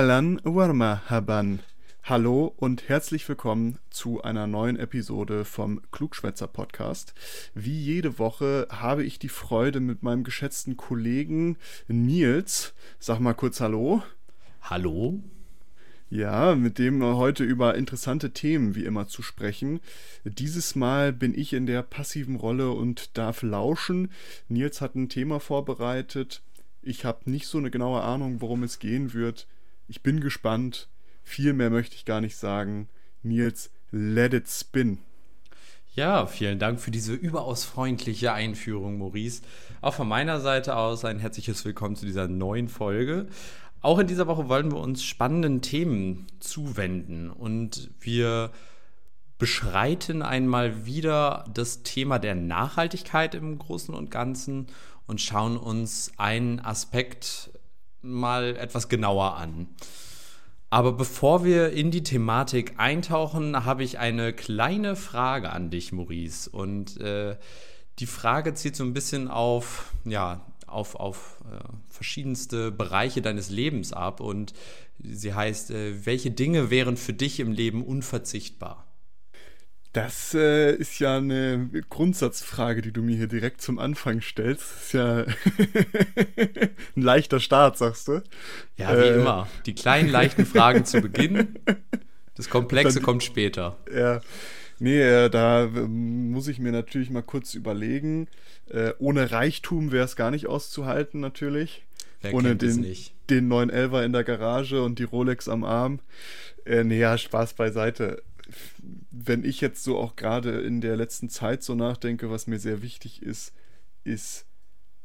Ahlan wa marhaban. Hallo und herzlich willkommen zu einer neuen Episode vom Klugschwätzer Podcast. Wie jede Woche habe ich die Freude mit meinem geschätzten Kollegen Nils, sag mal kurz Hallo. Hallo. Ja, mit dem heute über interessante Themen wie immer zu sprechen. Dieses Mal bin ich in der passiven Rolle und darf lauschen. Nils hat ein Thema vorbereitet. Ich habe nicht so eine genaue Ahnung, worum es gehen wird. Ich bin gespannt. Viel mehr möchte ich gar nicht sagen. Nils, let it spin. Ja, vielen Dank für diese überaus freundliche Einführung, Maurice. Auch von meiner Seite aus ein herzliches Willkommen zu dieser neuen Folge. Auch in dieser Woche wollen wir uns spannenden Themen zuwenden und wir beschreiten einmal wieder das Thema der Nachhaltigkeit im Großen und Ganzen und schauen uns einen Aspekt mal etwas genauer an. Aber bevor wir in die Thematik eintauchen, habe ich eine kleine Frage an dich, Maurice. Und äh, die Frage zieht so ein bisschen auf, ja, auf, auf äh, verschiedenste Bereiche deines Lebens ab. Und sie heißt, äh, welche Dinge wären für dich im Leben unverzichtbar? Das äh, ist ja eine Grundsatzfrage, die du mir hier direkt zum Anfang stellst. Das ist ja ein leichter Start, sagst du. Ja, wie äh, immer. Die kleinen, leichten Fragen zu Beginn. Das Komplexe Dann, kommt später. Ja. Nee, äh, da ähm, muss ich mir natürlich mal kurz überlegen. Äh, ohne Reichtum wäre es gar nicht auszuhalten, natürlich. Wer ohne den, den 911er in der Garage und die Rolex am Arm. Äh, nee, ja, Spaß beiseite wenn ich jetzt so auch gerade in der letzten Zeit so nachdenke, was mir sehr wichtig ist, ist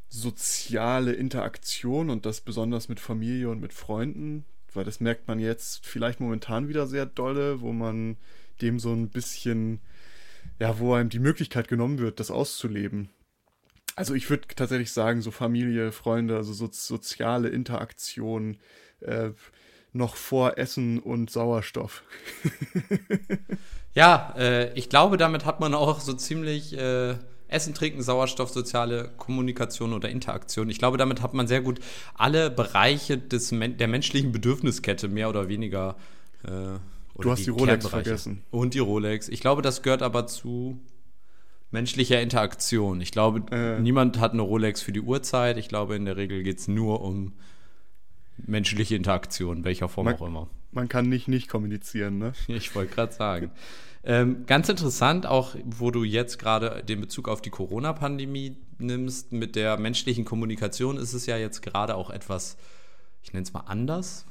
soziale Interaktion und das besonders mit Familie und mit Freunden, weil das merkt man jetzt vielleicht momentan wieder sehr dolle, wo man dem so ein bisschen, ja, wo einem die Möglichkeit genommen wird, das auszuleben. Also ich würde tatsächlich sagen, so Familie, Freunde, also so soziale Interaktion, äh, noch vor Essen und Sauerstoff. ja, äh, ich glaube, damit hat man auch so ziemlich äh, Essen, Trinken, Sauerstoff, soziale Kommunikation oder Interaktion. Ich glaube, damit hat man sehr gut alle Bereiche des, der menschlichen Bedürfniskette mehr oder weniger. Äh, oder du hast die, die Rolex vergessen. Und die Rolex. Ich glaube, das gehört aber zu menschlicher Interaktion. Ich glaube, äh. niemand hat eine Rolex für die Uhrzeit. Ich glaube, in der Regel geht es nur um menschliche Interaktion, welcher Form man, auch immer. Man kann nicht nicht kommunizieren, ne? Ich wollte gerade sagen. ähm, ganz interessant, auch wo du jetzt gerade den Bezug auf die Corona-Pandemie nimmst, mit der menschlichen Kommunikation ist es ja jetzt gerade auch etwas, ich nenne es mal anders,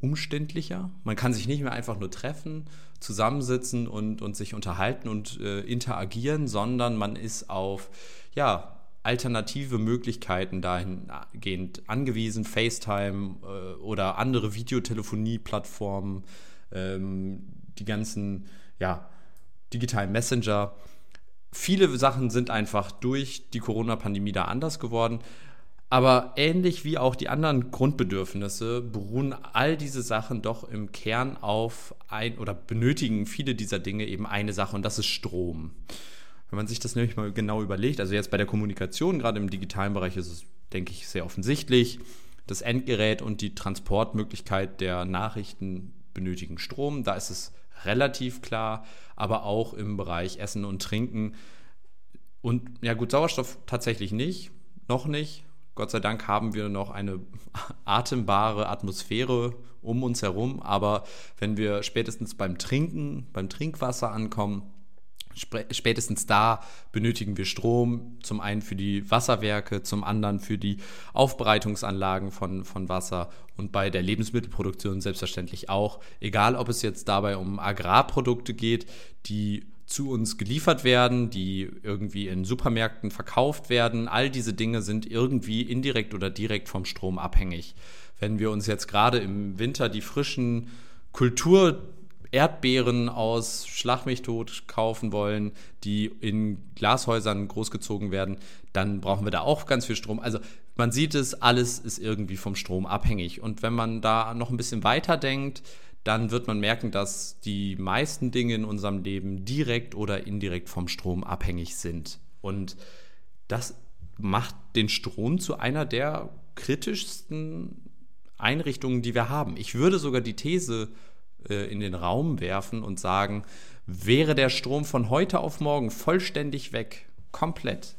umständlicher. Man kann sich nicht mehr einfach nur treffen, zusammensitzen und, und sich unterhalten und äh, interagieren, sondern man ist auf, ja, alternative Möglichkeiten dahingehend angewiesen, FaceTime äh, oder andere Videotelefonie-Plattformen, ähm, die ganzen ja, digitalen Messenger. Viele Sachen sind einfach durch die Corona-Pandemie da anders geworden. Aber ähnlich wie auch die anderen Grundbedürfnisse beruhen all diese Sachen doch im Kern auf ein oder benötigen viele dieser Dinge eben eine Sache und das ist Strom. Wenn man sich das nämlich mal genau überlegt, also jetzt bei der Kommunikation, gerade im digitalen Bereich ist es, denke ich, sehr offensichtlich. Das Endgerät und die Transportmöglichkeit der Nachrichten benötigen Strom. Da ist es relativ klar, aber auch im Bereich Essen und Trinken. Und ja gut, Sauerstoff tatsächlich nicht, noch nicht. Gott sei Dank haben wir noch eine atembare Atmosphäre um uns herum, aber wenn wir spätestens beim Trinken, beim Trinkwasser ankommen, Spätestens da benötigen wir Strom, zum einen für die Wasserwerke, zum anderen für die Aufbereitungsanlagen von, von Wasser und bei der Lebensmittelproduktion selbstverständlich auch. Egal, ob es jetzt dabei um Agrarprodukte geht, die zu uns geliefert werden, die irgendwie in Supermärkten verkauft werden. All diese Dinge sind irgendwie indirekt oder direkt vom Strom abhängig. Wenn wir uns jetzt gerade im Winter die frischen Kultur Erdbeeren aus Schlag mich tot kaufen wollen, die in Glashäusern großgezogen werden, dann brauchen wir da auch ganz viel Strom. Also man sieht es, alles ist irgendwie vom Strom abhängig. Und wenn man da noch ein bisschen weiter denkt, dann wird man merken, dass die meisten Dinge in unserem Leben direkt oder indirekt vom Strom abhängig sind. Und das macht den Strom zu einer der kritischsten Einrichtungen, die wir haben. Ich würde sogar die These äh, in den Raum werfen und sagen, wäre der Strom von heute auf morgen vollständig weg, komplett,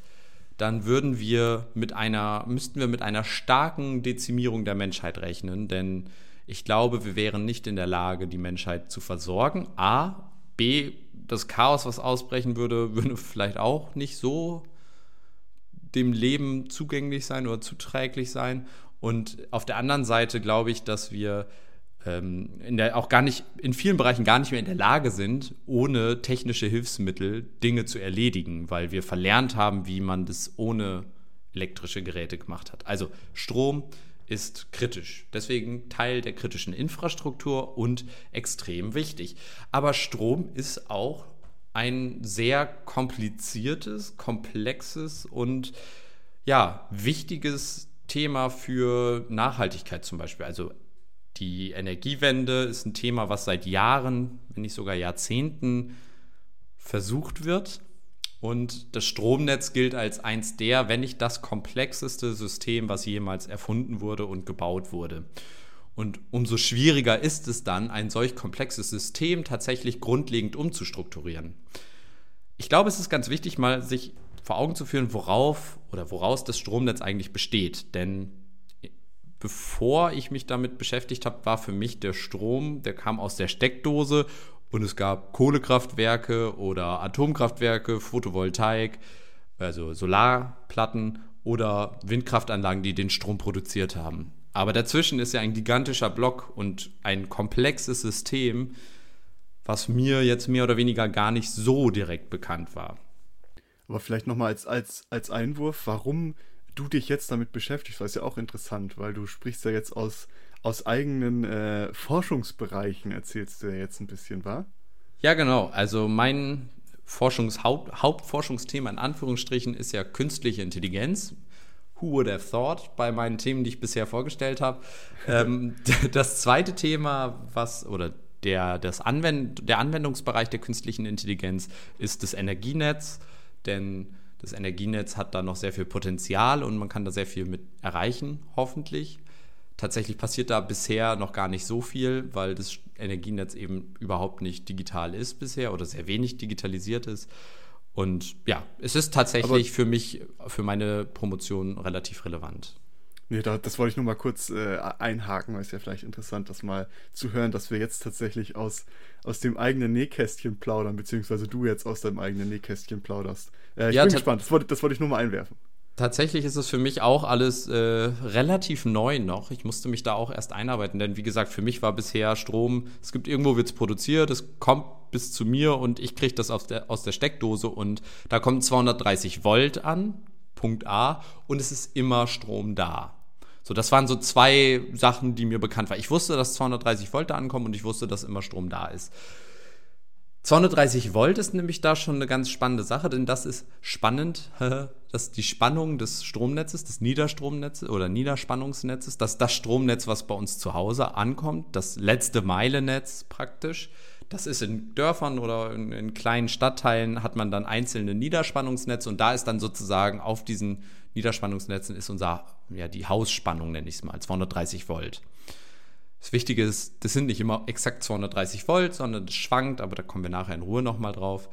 dann würden wir mit einer, müssten wir mit einer starken Dezimierung der Menschheit rechnen, denn ich glaube, wir wären nicht in der Lage, die Menschheit zu versorgen. A, B, das Chaos, was ausbrechen würde, würde vielleicht auch nicht so dem Leben zugänglich sein oder zuträglich sein. Und auf der anderen Seite glaube ich, dass wir in der, auch gar nicht, in vielen Bereichen gar nicht mehr in der Lage sind, ohne technische Hilfsmittel Dinge zu erledigen, weil wir verlernt haben, wie man das ohne elektrische Geräte gemacht hat. Also Strom ist kritisch, deswegen Teil der kritischen Infrastruktur und extrem wichtig. Aber Strom ist auch ein sehr kompliziertes, komplexes und ja, wichtiges Thema für Nachhaltigkeit zum Beispiel. Also die Energiewende ist ein Thema, was seit Jahren, wenn nicht sogar Jahrzehnten versucht wird. Und das Stromnetz gilt als eins der, wenn nicht das komplexeste System, was jemals erfunden wurde und gebaut wurde. Und umso schwieriger ist es dann, ein solch komplexes System tatsächlich grundlegend umzustrukturieren. Ich glaube, es ist ganz wichtig, mal sich vor Augen zu führen, worauf oder woraus das Stromnetz eigentlich besteht. Denn bevor ich mich damit beschäftigt habe, war für mich der Strom, der kam aus der Steckdose und es gab Kohlekraftwerke oder Atomkraftwerke, Photovoltaik, also Solarplatten oder Windkraftanlagen, die den Strom produziert haben. Aber dazwischen ist ja ein gigantischer Block und ein komplexes System, was mir jetzt mehr oder weniger gar nicht so direkt bekannt war. Aber vielleicht nochmal als, als, als Einwurf, warum du dich jetzt damit beschäftigst, weil es ja auch interessant, weil du sprichst ja jetzt aus, aus eigenen äh, Forschungsbereichen, erzählst du ja jetzt ein bisschen, wa? Ja, genau. Also mein Forschungshaupt, Hauptforschungsthema in Anführungsstrichen ist ja künstliche Intelligenz. Who would have thought bei meinen Themen, die ich bisher vorgestellt habe. ähm, das zweite Thema, was, oder der, das Anwend der Anwendungsbereich der künstlichen Intelligenz ist das Energienetz, denn das Energienetz hat da noch sehr viel Potenzial und man kann da sehr viel mit erreichen, hoffentlich. Tatsächlich passiert da bisher noch gar nicht so viel, weil das Energienetz eben überhaupt nicht digital ist bisher oder sehr wenig digitalisiert ist. Und ja, es ist tatsächlich Aber für mich, für meine Promotion relativ relevant. Nee, da, das wollte ich nur mal kurz äh, einhaken, weil es ja vielleicht interessant, das mal zu hören, dass wir jetzt tatsächlich aus, aus dem eigenen Nähkästchen plaudern, beziehungsweise du jetzt aus deinem eigenen Nähkästchen plauderst. Äh, ich ja, bin gespannt, das wollte, das wollte ich nur mal einwerfen. Tatsächlich ist es für mich auch alles äh, relativ neu noch. Ich musste mich da auch erst einarbeiten, denn wie gesagt, für mich war bisher Strom, es gibt irgendwo wird es produziert, es kommt bis zu mir und ich kriege das aus der, aus der Steckdose und da kommen 230 Volt an, Punkt A, und es ist immer Strom da. So, das waren so zwei Sachen, die mir bekannt waren. Ich wusste, dass 230 Volt da ankommen und ich wusste, dass immer Strom da ist. 230 Volt ist nämlich da schon eine ganz spannende Sache, denn das ist spannend, dass die Spannung des Stromnetzes, des Niederstromnetzes oder Niederspannungsnetzes, dass das Stromnetz, was bei uns zu Hause ankommt, das letzte Meilenetz praktisch, das ist in Dörfern oder in, in, kleinen Stadtteilen hat man dann einzelne Niederspannungsnetze und da ist dann sozusagen auf diesen Niederspannungsnetzen ist unser, ja, die Hausspannung nenne ich es mal, 230 Volt. Das Wichtige ist, das sind nicht immer exakt 230 Volt, sondern das schwankt, aber da kommen wir nachher in Ruhe nochmal drauf.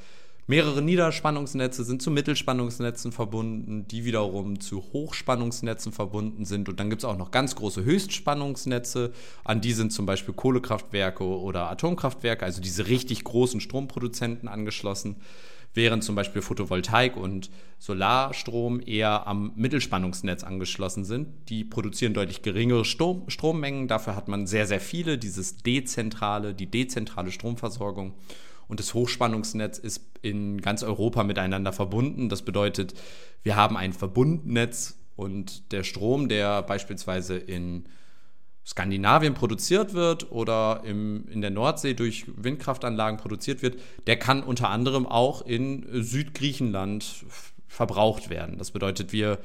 Mehrere Niederspannungsnetze sind zu Mittelspannungsnetzen verbunden, die wiederum zu Hochspannungsnetzen verbunden sind. Und dann gibt es auch noch ganz große Höchstspannungsnetze. An die sind zum Beispiel Kohlekraftwerke oder Atomkraftwerke, also diese richtig großen Stromproduzenten angeschlossen. während zum Beispiel Photovoltaik und Solarstrom eher am Mittelspannungsnetz angeschlossen sind. Die produzieren deutlich geringere Strom Strommengen, dafür hat man sehr, sehr viele, dieses dezentrale, die dezentrale Stromversorgung. Und das Hochspannungsnetz ist in ganz Europa miteinander verbunden. Das bedeutet, wir haben ein Verbundnetz und der Strom, der beispielsweise in Skandinavien produziert wird oder im, in der Nordsee durch Windkraftanlagen produziert wird, der kann unter anderem auch in Südgriechenland verbraucht werden. Das bedeutet, wir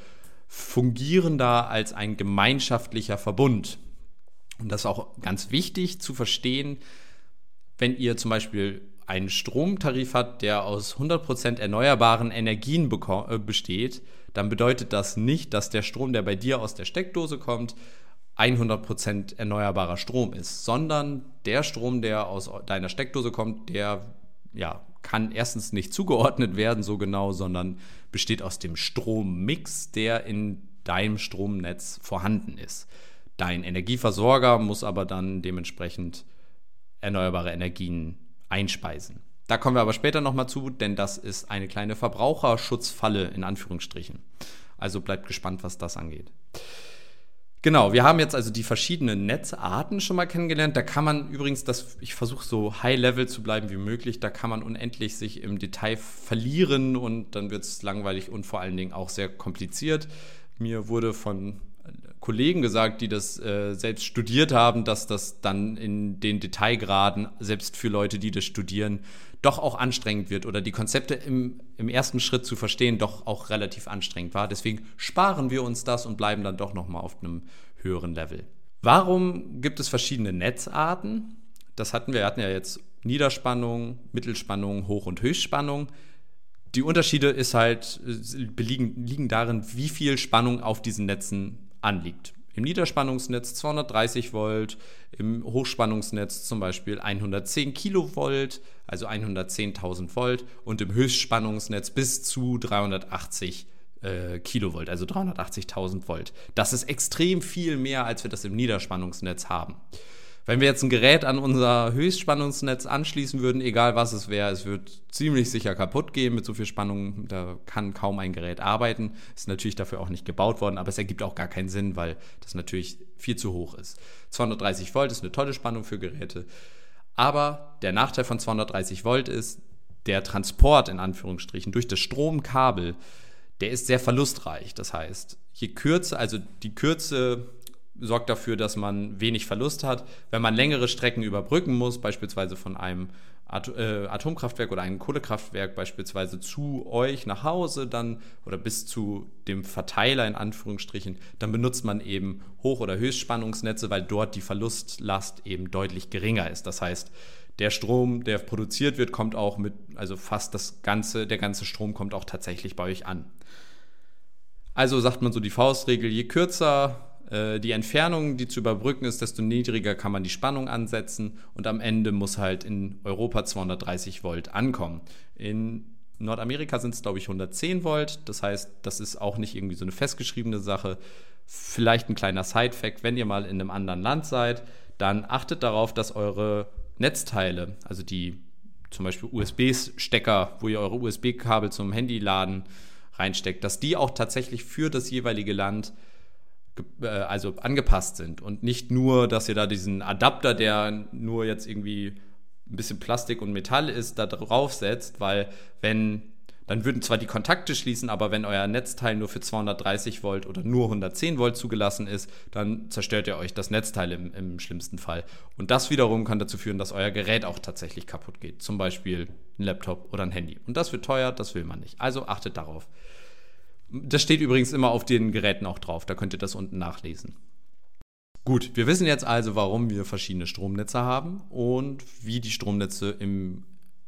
fungieren da als ein gemeinschaftlicher Verbund. Und das ist auch ganz wichtig zu verstehen, wenn ihr zum Beispiel einen Stromtarif habt, der aus 100% erneuerbaren Energien äh, besteht, dann bedeutet das nicht, dass der Strom, der bei dir aus der Steckdose kommt, 100% erneuerbarer Strom ist, sondern der Strom, der aus deiner Steckdose kommt, der ja, kann erstens nicht zugeordnet werden so genau, sondern besteht aus dem Strommix, der in deinem Stromnetz vorhanden ist. Dein Energieversorger muss aber dann dementsprechend erneuerbare Energien einspeisen. Da kommen wir aber später nochmal zu, denn das ist eine kleine Verbraucherschutzfalle in Anführungsstrichen. Also bleibt gespannt, was das angeht. Genau, wir haben jetzt also die verschiedenen Netzarten schon mal kennengelernt. Da kann man übrigens, das, ich versuche so high-level zu bleiben wie möglich, da kann man unendlich sich im Detail verlieren und dann wird es langweilig und vor allen Dingen auch sehr kompliziert. Mir wurde von Kollegen gesagt, die das äh, selbst studiert haben, dass das dann in den Detailgraden, selbst für Leute, die das studieren, doch auch anstrengend wird oder die Konzepte im, im ersten Schritt zu verstehen doch auch relativ anstrengend war. Deswegen sparen wir uns das und bleiben dann doch nochmal auf einem höheren Level. Warum gibt es verschiedene Netzarten? Das hatten wir, wir hatten ja jetzt Niederspannung, Mittelspannung, Hoch- und Höchstspannung. Die Unterschiede ist halt, liegen, liegen darin, wie viel Spannung auf diesen Netzen anliegt. Im Niederspannungsnetz 230 Volt, im Hochspannungsnetz zum Beispiel 110 Kilovolt, also 110.000 Volt und im Höchstspannungsnetz bis zu 380 äh, Kilovolt, also 380.000 Volt. Das ist extrem viel mehr, als wir das im Niederspannungsnetz haben. Wenn wir jetzt ein Gerät an unser Höchstspannungsnetz anschließen würden, egal was es wäre, es wird ziemlich sicher kaputt gehen mit so viel Spannung. Da kann kaum ein Gerät arbeiten. Ist natürlich dafür auch nicht gebaut worden, aber es ergibt auch gar keinen Sinn, weil das natürlich viel zu hoch ist. 230 Volt ist eine tolle Spannung für Geräte. Aber der Nachteil von 230 Volt ist, der Transport in Anführungsstrichen durch das Stromkabel, der ist sehr verlustreich. Das heißt, je kürzer, also die Kürze sorgt dafür, dass man wenig Verlust hat. Wenn man längere Strecken überbrücken muss, beispielsweise von einem äh, Atomkraftwerk oder einem Kohlekraftwerk beispielsweise zu euch nach Hause dann oder bis zu dem Verteiler in Anführungsstrichen, dann benutzt man eben Hoch- oder Höchstspannungsnetze, weil dort die Verlustlast eben deutlich geringer ist. Das heißt, der Strom, der produziert wird, kommt auch mit, also fast das ganze, der ganze Strom kommt auch tatsächlich bei euch an. Also sagt man so die Faustregel, je kürzer äh, die Entfernung, die zu überbrücken ist, desto niedriger kann man die Spannung ansetzen und am Ende muss halt in Europa 230 Volt ankommen. In Nordamerika sind es, glaube ich, 110 Volt. Das heißt, das ist auch nicht irgendwie so eine festgeschriebene Sache. Vielleicht ein kleiner Side-Fact, wenn ihr mal in einem anderen Land seid, dann achtet darauf, dass eure Netzteile, also die zum Beispiel USB-Stecker, wo ihr eure USB-Kabel zum Handy laden, reinsteckt, dass die auch tatsächlich für das jeweilige Land äh, also angepasst sind und nicht nur, dass ihr da diesen Adapter, der nur jetzt irgendwie ein bisschen Plastik und Metall ist, da drauf setzt, weil wenn dann würden zwar die Kontakte schließen, aber wenn euer Netzteil nur für 230 Volt oder nur 110 Volt zugelassen ist, dann zerstört ihr euch das Netzteil im, im schlimmsten Fall. Und das wiederum kann dazu führen, dass euer Gerät auch tatsächlich kaputt geht. Zum Beispiel ein Laptop oder ein Handy. Und das wird teuer, das will man nicht. Also achtet darauf. Das steht übrigens immer auf den Geräten auch drauf, da könnt ihr das unten nachlesen. Gut, wir wissen jetzt also, warum wir verschiedene Stromnetze haben und wie die Stromnetze im,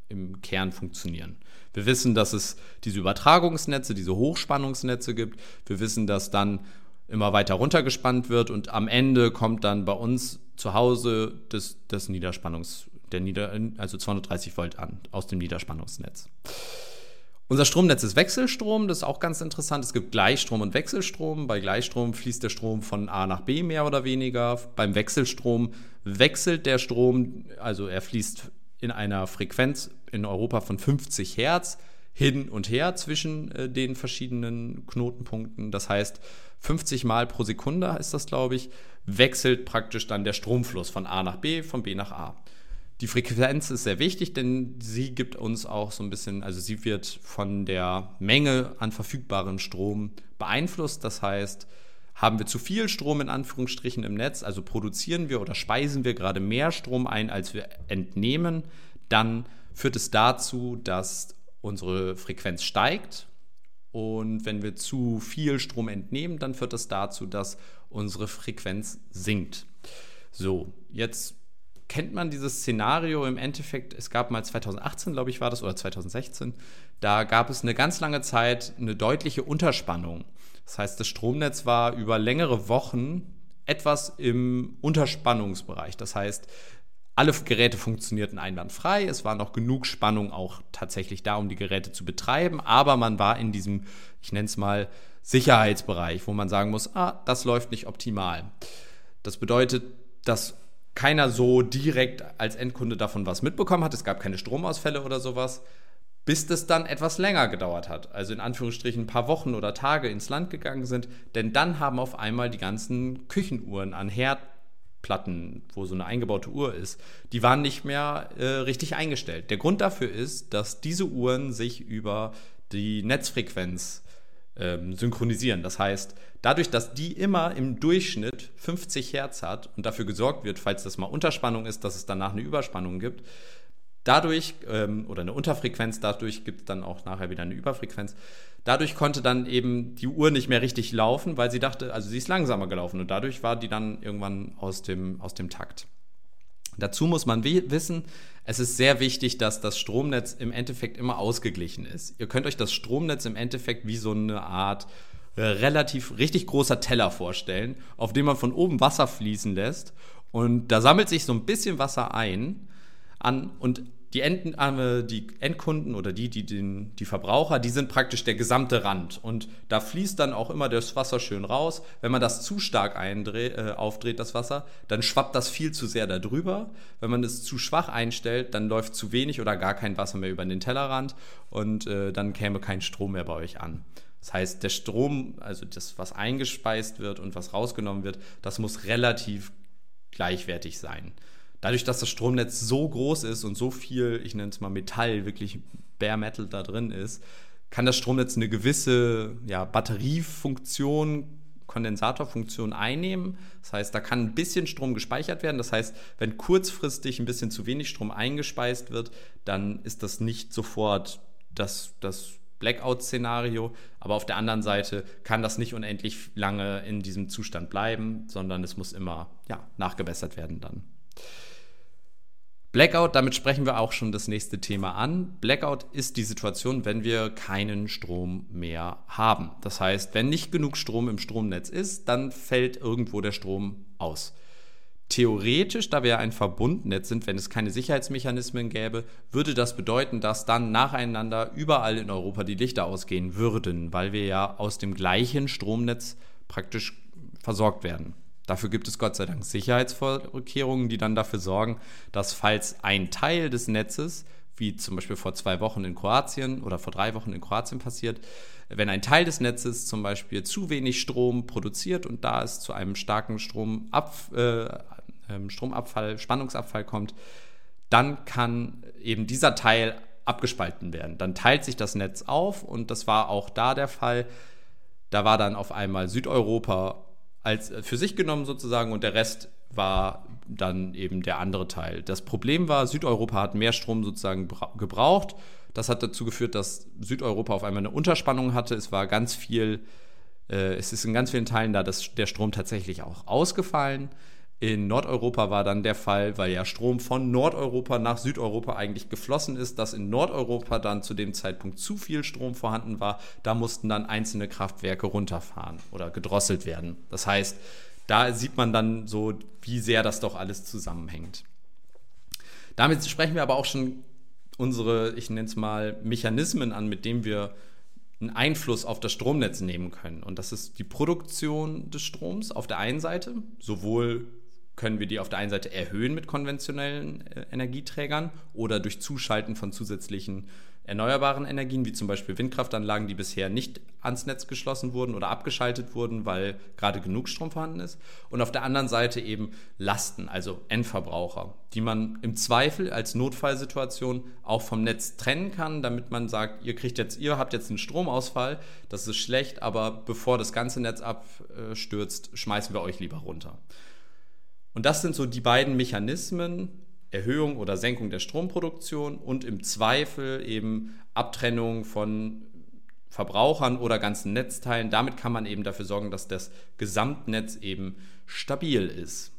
im Kern funktionieren. Wir wissen, dass es diese Übertragungsnetze, diese Hochspannungsnetze gibt. Wir wissen, dass dann immer weiter runtergespannt wird und am Ende kommt dann bei uns zu Hause das, das Niederspannungs, der Nieder, also 230 Volt an aus dem Niederspannungsnetz. Unser Stromnetz ist Wechselstrom, das ist auch ganz interessant. Es gibt Gleichstrom und Wechselstrom. Bei Gleichstrom fließt der Strom von A nach B mehr oder weniger. Beim Wechselstrom wechselt der Strom, also er fließt in einer Frequenz in Europa von 50 Hertz hin und her zwischen äh, den verschiedenen Knotenpunkten. Das heißt, 50 Mal pro Sekunde ist das, glaube ich, wechselt praktisch dann der Stromfluss von A nach B, von B nach A. Die Frequenz ist sehr wichtig, denn sie gibt uns auch so ein bisschen, also sie wird von der Menge an verfügbarem Strom beeinflusst. Das heißt, haben wir zu viel Strom in Anführungsstrichen im Netz, also produzieren wir oder speisen wir gerade mehr Strom ein, als wir entnehmen, dann führt es dazu, dass unsere Frequenz steigt. Und wenn wir zu viel Strom entnehmen, dann führt das dazu, dass unsere Frequenz sinkt. So, jetzt kennt man dieses Szenario im Endeffekt. Es gab mal 2018, glaube ich, war das, oder 2016. Da gab es eine ganz lange Zeit eine deutliche Unterspannung. Das heißt, das Stromnetz war über längere Wochen etwas im Unterspannungsbereich. Das heißt, alle Geräte funktionierten einwandfrei. Es war noch genug Spannung auch tatsächlich da, um die Geräte zu betreiben. Aber man war in diesem, ich nenne es mal, Sicherheitsbereich, wo man sagen muss, ah, das läuft nicht optimal. Das bedeutet, dass keiner so direkt als Endkunde davon was mitbekommen hat. Es gab keine Stromausfälle oder sowas, bis das dann etwas länger gedauert hat. Also in Anführungsstrichen ein paar Wochen oder Tage ins Land gegangen sind. Denn dann haben auf einmal die ganzen Küchenuhren an Herd Platten, wo so eine eingebaute Uhr ist, die waren nicht mehr äh, richtig eingestellt. Der Grund dafür ist, dass diese Uhren sich über die Netzfrequenz ähm, synchronisieren. Das heißt, dadurch, dass die immer im Durchschnitt 50 Hertz hat und dafür gesorgt wird, falls das mal Unterspannung ist, dass es danach eine Überspannung gibt, dadurch, ähm, oder eine Unterfrequenz, dadurch gibt es dann auch nachher wieder eine Überfrequenz, Dadurch konnte dann eben die Uhr nicht mehr richtig laufen, weil sie dachte, also sie ist langsamer gelaufen und dadurch war die dann irgendwann aus dem, aus dem Takt. Dazu muss man wissen, es ist sehr wichtig, dass das Stromnetz im Endeffekt immer ausgeglichen ist. Ihr könnt euch das Stromnetz im Endeffekt wie so eine Art äh, relativ richtig großer Teller vorstellen, auf dem man von oben Wasser fließen lässt und da sammelt sich so ein bisschen Wasser ein an und die, Enden, äh, die Endkunden oder die, die, den, die Verbraucher, die sind praktisch der gesamte Rand. Und da fließt dann auch immer das Wasser schön raus. Wenn man das zu stark eindreht, äh, aufdreht, das Wasser, dann schwappt das viel zu sehr darüber. Wenn man es zu schwach einstellt, dann läuft zu wenig oder gar kein Wasser mehr über den Tellerrand und äh, dann käme kein Strom mehr bei euch an. Das heißt, der Strom, also das, was eingespeist wird und was rausgenommen wird, das muss relativ gleichwertig sein dadurch, dass das Stromnetz so groß ist und so viel, ich nenne es mal Metall, wirklich Bare Metal da drin ist, kann das Stromnetz eine gewisse ja, Batteriefunktion, Kondensatorfunktion einnehmen. Das heißt, da kann ein bisschen Strom gespeichert werden. Das heißt, wenn kurzfristig ein bisschen zu wenig Strom eingespeist wird, dann ist das nicht sofort das, das Blackout-Szenario. Aber auf der anderen Seite kann das nicht unendlich lange in diesem Zustand bleiben, sondern es muss immer ja, nachgebessert werden dann. Blackout, damit sprechen wir auch schon das nächste Thema an. Blackout ist die Situation, wenn wir keinen Strom mehr haben. Das heißt, wenn nicht genug Strom im Stromnetz ist, dann fällt irgendwo der Strom aus. Theoretisch, da wir ein Verbundnetz sind, wenn es keine Sicherheitsmechanismen gäbe, würde das bedeuten, dass dann nacheinander überall in Europa die Lichter ausgehen würden, weil wir ja aus dem gleichen Stromnetz praktisch versorgt werden. Dafür gibt es Gott sei Dank Sicherheitsvorkehrungen, die dann dafür sorgen, dass falls ein Teil des Netzes, wie zum Beispiel vor zwei Wochen in Kroatien oder vor drei Wochen in Kroatien passiert, wenn ein Teil des Netzes zum Beispiel zu wenig Strom produziert und da es zu einem starken Stromab, äh, ähm, Stromabfall, Spannungsabfall kommt, dann kann eben dieser Teil abgespalten werden. Dann teilt sich das Netz auf und das war auch da der Fall. Da war dann auf einmal Südeuropa als äh, für sich genommen sozusagen und der Rest war dann eben der andere Teil. Das Problem war, Südeuropa hat mehr Strom sozusagen gebraucht. Das hat dazu geführt, dass Südeuropa auf einmal eine Unterspannung hatte. Es war ganz viel, äh, es ist in ganz vielen Teilen da dass der Strom tatsächlich auch ausgefallen. In Nordeuropa war dann der Fall, weil ja Strom von Nordeuropa nach Südeuropa eigentlich geflossen ist, dass in Nordeuropa dann zu dem Zeitpunkt zu viel Strom vorhanden war. Da mussten dann einzelne Kraftwerke runterfahren oder gedrosselt werden. Das heißt, da sieht man dann so, wie sehr das doch alles zusammenhängt. Damit sprechen wir aber auch schon unsere, ich nenne es mal, Mechanismen an, mit denen wir einen Einfluss auf das Stromnetz nehmen können. Und das ist die Produktion des Stroms auf der einen Seite, sowohl können wir die auf der einen Seite erhöhen mit konventionellen äh, Energieträgern oder durch Zuschalten von zusätzlichen erneuerbaren Energien, wie zum Beispiel Windkraftanlagen, die bisher nicht ans Netz geschlossen wurden oder abgeschaltet wurden, weil gerade genug Strom vorhanden ist. Und auf der anderen Seite eben Lasten, also Endverbraucher, die man im Zweifel als Notfallsituation auch vom Netz trennen kann, damit man sagt, ihr kriegt jetzt, ihr habt jetzt einen Stromausfall, das ist schlecht, aber bevor das ganze Netz abstürzt, schmeißen wir euch lieber runter. Und das sind so die beiden Mechanismen, Erhöhung oder Senkung der Stromproduktion und im Zweifel eben Abtrennung von Verbrauchern oder ganzen Netzteilen. Damit kann man eben dafür sorgen, dass das Gesamtnetz eben stabil ist.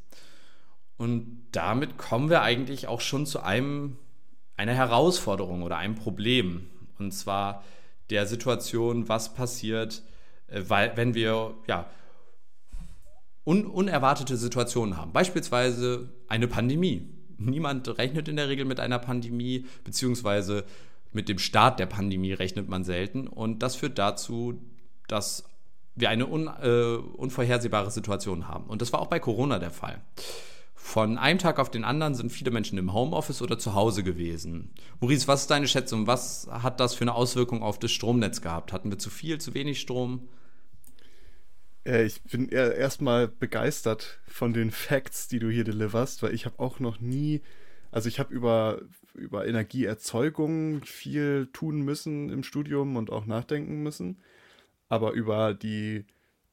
Und damit kommen wir eigentlich auch schon zu einem, einer Herausforderung oder einem Problem. Und zwar der Situation, was passiert, äh, weil, wenn wir ja, un unerwartete Situationen haben. Beispielsweise eine Pandemie niemand rechnet in der Regel mit einer Pandemie, beziehungsweise mit dem Start der Pandemie rechnet man selten. Und das führt dazu, dass wir eine un, äh, unvorhersehbare Situation haben. Und das war auch bei Corona der Fall. Von einem Tag auf den anderen sind viele Menschen im Homeoffice oder zu Hause gewesen. Maurice, was ist deine Schätzung? Was hat das für eine Auswirkung auf das Stromnetz gehabt? Hatten wir zu viel, zu wenig Strom? Äh, ich bin erstmal begeistert von den Facts, die du hier deliverst, weil ich habe auch noch nie, also ich habe über, über Energieerzeugung viel tun müssen im Studium und auch nachdenken müssen, aber über die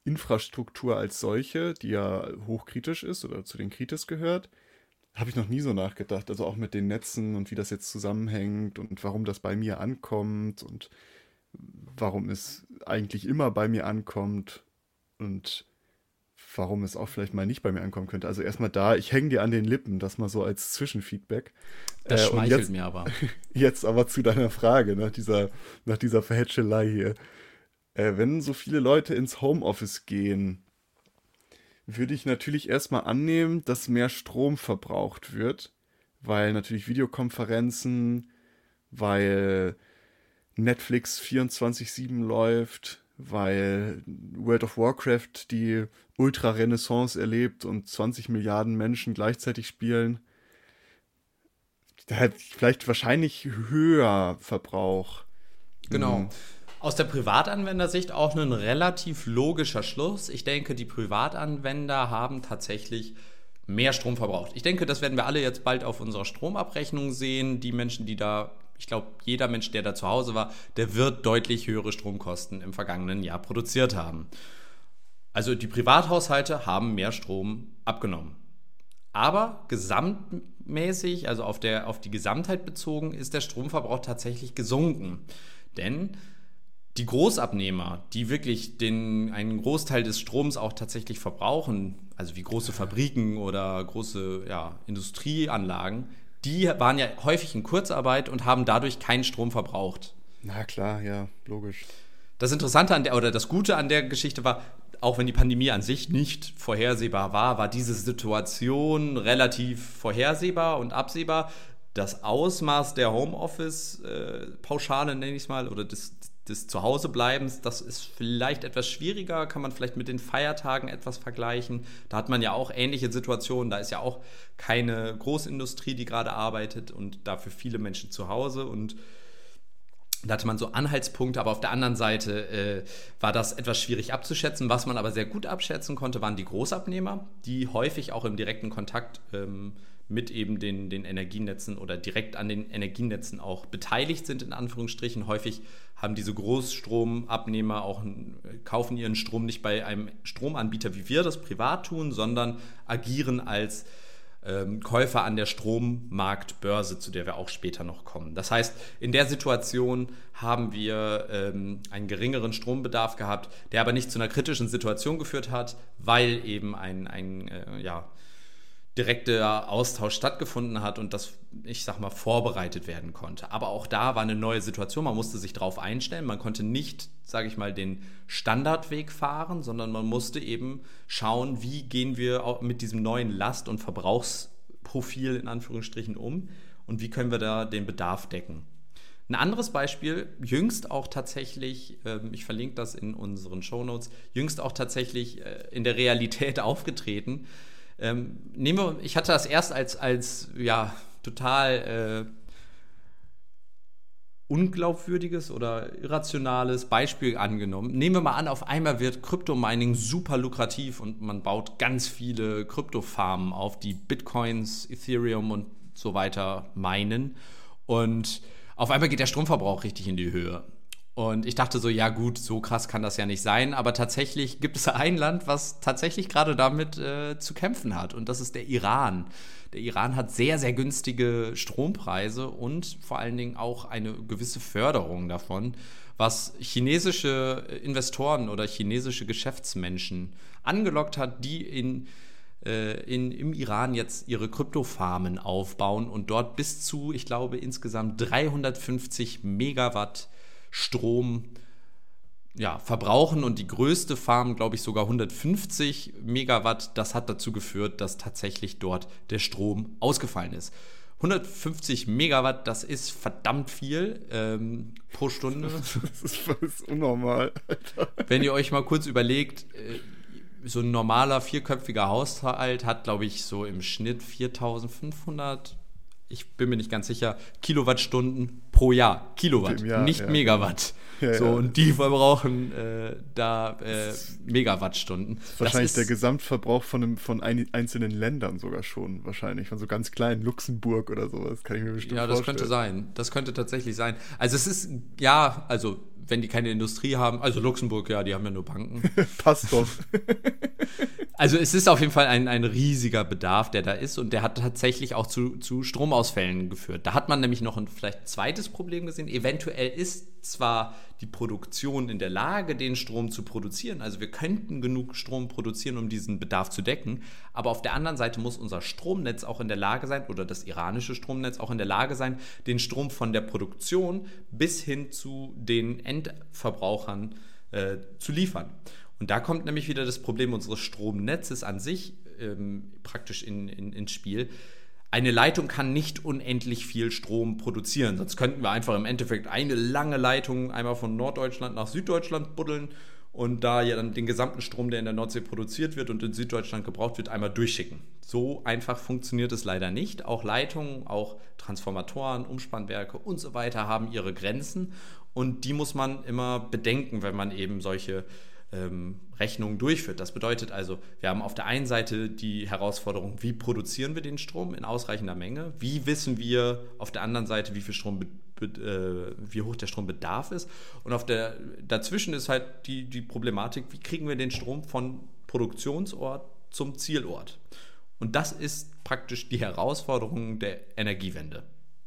Infrastruktur als solche, die ja hochkritisch ist oder zu den Kritis gehört, habe ich noch nie so nachgedacht. Also auch mit den Netzen und wie das jetzt zusammenhängt und warum das bei mir ankommt und warum es eigentlich immer bei mir ankommt und warum es auch vielleicht mal nicht bei mir ankommen könnte. Also erstmal da, ich hänge dir an den Lippen, das mal so als Zwischenfeedback. Das äh, schmeichelt jetzt, mir aber. Jetzt aber zu deiner Frage, nach dieser, nach dieser Verhätschelei hier. Äh, wenn so viele Leute ins Homeoffice gehen, würde ich natürlich erstmal annehmen, dass mehr Strom verbraucht wird, weil natürlich Videokonferenzen, weil Netflix 24-7 läuft, weil World of Warcraft die Ultra-Renaissance erlebt und 20 Milliarden Menschen gleichzeitig spielen. Da hat vielleicht wahrscheinlich höher Verbrauch. Genau. Mhm. Aus der Privatanwendersicht auch ein relativ logischer Schluss. Ich denke, die Privatanwender haben tatsächlich mehr Strom verbraucht. Ich denke, das werden wir alle jetzt bald auf unserer Stromabrechnung sehen. Die Menschen, die da ich glaube, jeder Mensch, der da zu Hause war, der wird deutlich höhere Stromkosten im vergangenen Jahr produziert haben. Also die Privathaushalte haben mehr Strom abgenommen. Aber gesamtmäßig, also auf, der, auf die Gesamtheit bezogen, ist der Stromverbrauch tatsächlich gesunken. Denn die Großabnehmer, die wirklich den, einen Großteil des Stroms auch tatsächlich verbrauchen, also wie große Fabriken oder große ja, Industrieanlagen, die waren ja häufig in Kurzarbeit und haben dadurch keinen Strom verbraucht. Na klar, ja, logisch. Das Interessante an der, oder das Gute an der Geschichte war, auch wenn die Pandemie an sich nicht vorhersehbar war, war diese Situation relativ vorhersehbar und absehbar. Das Ausmaß der Homeoffice-Pauschale, nenne ich es mal, oder des, des Zuhausebleibens, das ist vielleicht etwas schwieriger, kann man vielleicht mit den Feiertagen etwas vergleichen. Da hat man ja auch ähnliche Situationen, da ist ja auch keine Großindustrie, die gerade arbeitet und dafür viele Menschen zu Hause und da hatte man so Anhaltspunkte, aber auf der anderen Seite äh, war das etwas schwierig abzuschätzen. Was man aber sehr gut abschätzen konnte, waren die Großabnehmer, die häufig auch im direkten Kontakt ähm, mit eben den, den Energienetzen oder direkt an den Energienetzen auch beteiligt sind, in Anführungsstrichen. Häufig haben diese Großstromabnehmer auch, kaufen ihren Strom nicht bei einem Stromanbieter, wie wir das privat tun, sondern agieren als ähm, Käufer an der Strommarktbörse, zu der wir auch später noch kommen. Das heißt, in der Situation haben wir ähm, einen geringeren Strombedarf gehabt, der aber nicht zu einer kritischen Situation geführt hat, weil eben ein, ein äh, ja, direkter Austausch stattgefunden hat und das, ich sag mal, vorbereitet werden konnte. Aber auch da war eine neue Situation, man musste sich darauf einstellen, man konnte nicht, sage ich mal, den Standardweg fahren, sondern man musste eben schauen, wie gehen wir mit diesem neuen Last- und Verbrauchsprofil in Anführungsstrichen um und wie können wir da den Bedarf decken. Ein anderes Beispiel, jüngst auch tatsächlich, ähm, ich verlinke das in unseren Shownotes, jüngst auch tatsächlich äh, in der Realität aufgetreten, ähm, nehmen wir, ich hatte das erst als, als ja, total unglaubwürdiges oder irrationales Beispiel angenommen. Nehmen wir mal an, auf einmal wird Kryptomining super lukrativ und man baut ganz viele Kryptofarmen auf, die Bitcoins, Ethereum und so weiter meinen. Und auf einmal geht der Stromverbrauch richtig in die Höhe. Und ich dachte so, ja gut, so krass kann das ja nicht sein. Aber tatsächlich gibt es ein Land, was tatsächlich gerade damit äh, zu kämpfen hat. Und das ist der Iran. Der Iran hat sehr, sehr günstige Strompreise und vor allen Dingen auch eine gewisse Förderung davon, was chinesische Investoren oder chinesische Geschäftsmenschen angelockt hat, die in äh, in, im Iran jetzt ihre Kryptofarmen aufbauen und dort bis zu, ich glaube, insgesamt 350 Megawatt Strom ja, verbrauchen und die größte Farm, glaube ich, sogar 150 Megawatt. Das hat dazu geführt, dass tatsächlich dort der Strom ausgefallen ist. 150 Megawatt, das ist verdammt viel ähm, pro Stunde. Das ist, das ist unnormal. Alter. Wenn ihr euch mal kurz überlegt, äh, so ein normaler vierköpfiger Haushalt hat, glaube ich, so im Schnitt 4500 ich bin mir nicht ganz sicher, Kilowattstunden pro Jahr. Kilowatt, Jahr, nicht ja. Megawatt. Ja, so, ja. und die verbrauchen äh, da äh, Megawattstunden. Wahrscheinlich der Gesamtverbrauch von, einem, von ein, einzelnen Ländern sogar schon, wahrscheinlich. Von so ganz kleinen Luxemburg oder sowas, kann ich mir bestimmt Ja, das vorstellen. könnte sein. Das könnte tatsächlich sein. Also es ist, ja, also wenn die keine Industrie haben, also Luxemburg, ja, die haben ja nur Banken. Passt doch. also es ist auf jeden Fall ein, ein riesiger Bedarf, der da ist und der hat tatsächlich auch zu, zu Stromausfällen geführt. Da hat man nämlich noch ein vielleicht zweites Problem gesehen. Eventuell ist zwar die Produktion in der Lage, den Strom zu produzieren, also wir könnten genug Strom produzieren, um diesen Bedarf zu decken, aber auf der anderen Seite muss unser Stromnetz auch in der Lage sein, oder das iranische Stromnetz auch in der Lage sein, den Strom von der Produktion bis hin zu den Endverbrauchern äh, zu liefern. Und da kommt nämlich wieder das Problem unseres Stromnetzes an sich ähm, praktisch in, in, ins Spiel eine Leitung kann nicht unendlich viel Strom produzieren. Sonst könnten wir einfach im Endeffekt eine lange Leitung einmal von Norddeutschland nach Süddeutschland buddeln und da ja dann den gesamten Strom, der in der Nordsee produziert wird und in Süddeutschland gebraucht wird, einmal durchschicken. So einfach funktioniert es leider nicht. Auch Leitungen, auch Transformatoren, Umspannwerke und so weiter haben ihre Grenzen und die muss man immer bedenken, wenn man eben solche ähm, Rechnungen durchführt. Das bedeutet also, wir haben auf der einen Seite die Herausforderung, wie produzieren wir den Strom in ausreichender Menge? Wie wissen wir auf der anderen Seite, wie viel Strom äh, wie hoch der Strombedarf ist. Und auf der, dazwischen ist halt die, die Problematik, wie kriegen wir den Strom von Produktionsort zum Zielort. Und das ist praktisch die Herausforderung der Energiewende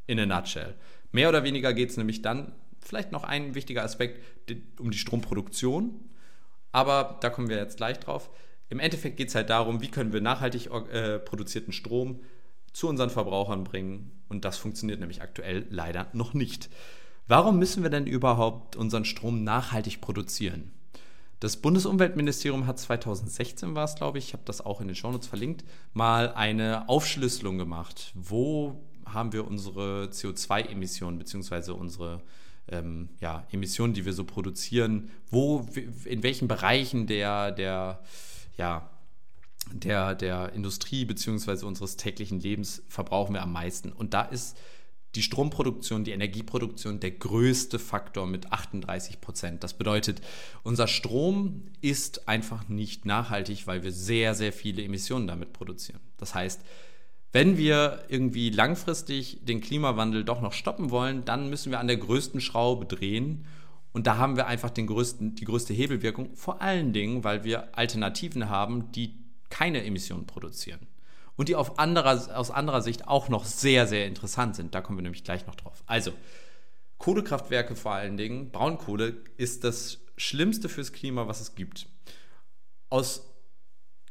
in a nutshell. Mehr oder weniger geht es nämlich dann, vielleicht noch ein wichtiger Aspekt, um die Stromproduktion aber da kommen wir jetzt gleich drauf. Im Endeffekt geht es halt darum, wie können wir nachhaltig äh, produzierten Strom zu unseren Verbrauchern bringen. Und das funktioniert nämlich aktuell leider noch nicht. Warum müssen wir denn überhaupt unseren Strom nachhaltig produzieren? Das Bundesumweltministerium hat 2016 war es, glaube ich, ich habe das auch in den Shownotes verlinkt, mal eine Aufschlüsselung gemacht. Wo haben wir unsere CO2-Emissionen bzw. unsere ähm, ja, Emissionen, die wir so produzieren, wo, in welchen Bereichen der, der, ja, der, der Industrie bzw. unseres täglichen Lebens verbrauchen wir am meisten. Und da ist die Stromproduktion, die Energieproduktion der größte Faktor mit 38 Prozent. Das bedeutet, unser Strom ist einfach nicht nachhaltig, weil wir sehr, sehr viele Emissionen damit produzieren. Das heißt, wenn wir irgendwie langfristig den Klimawandel doch noch stoppen wollen, dann müssen wir an der größten Schraube drehen. Und da haben wir einfach den größten, die größte Hebelwirkung, vor allen Dingen, weil wir Alternativen haben, die keine Emissionen produzieren. Und die auf anderer, aus anderer Sicht auch noch sehr, sehr interessant sind. Da kommen wir nämlich gleich noch drauf. Also, Kohlekraftwerke vor allen Dingen, Braunkohle ist das Schlimmste fürs Klima, was es gibt. Aus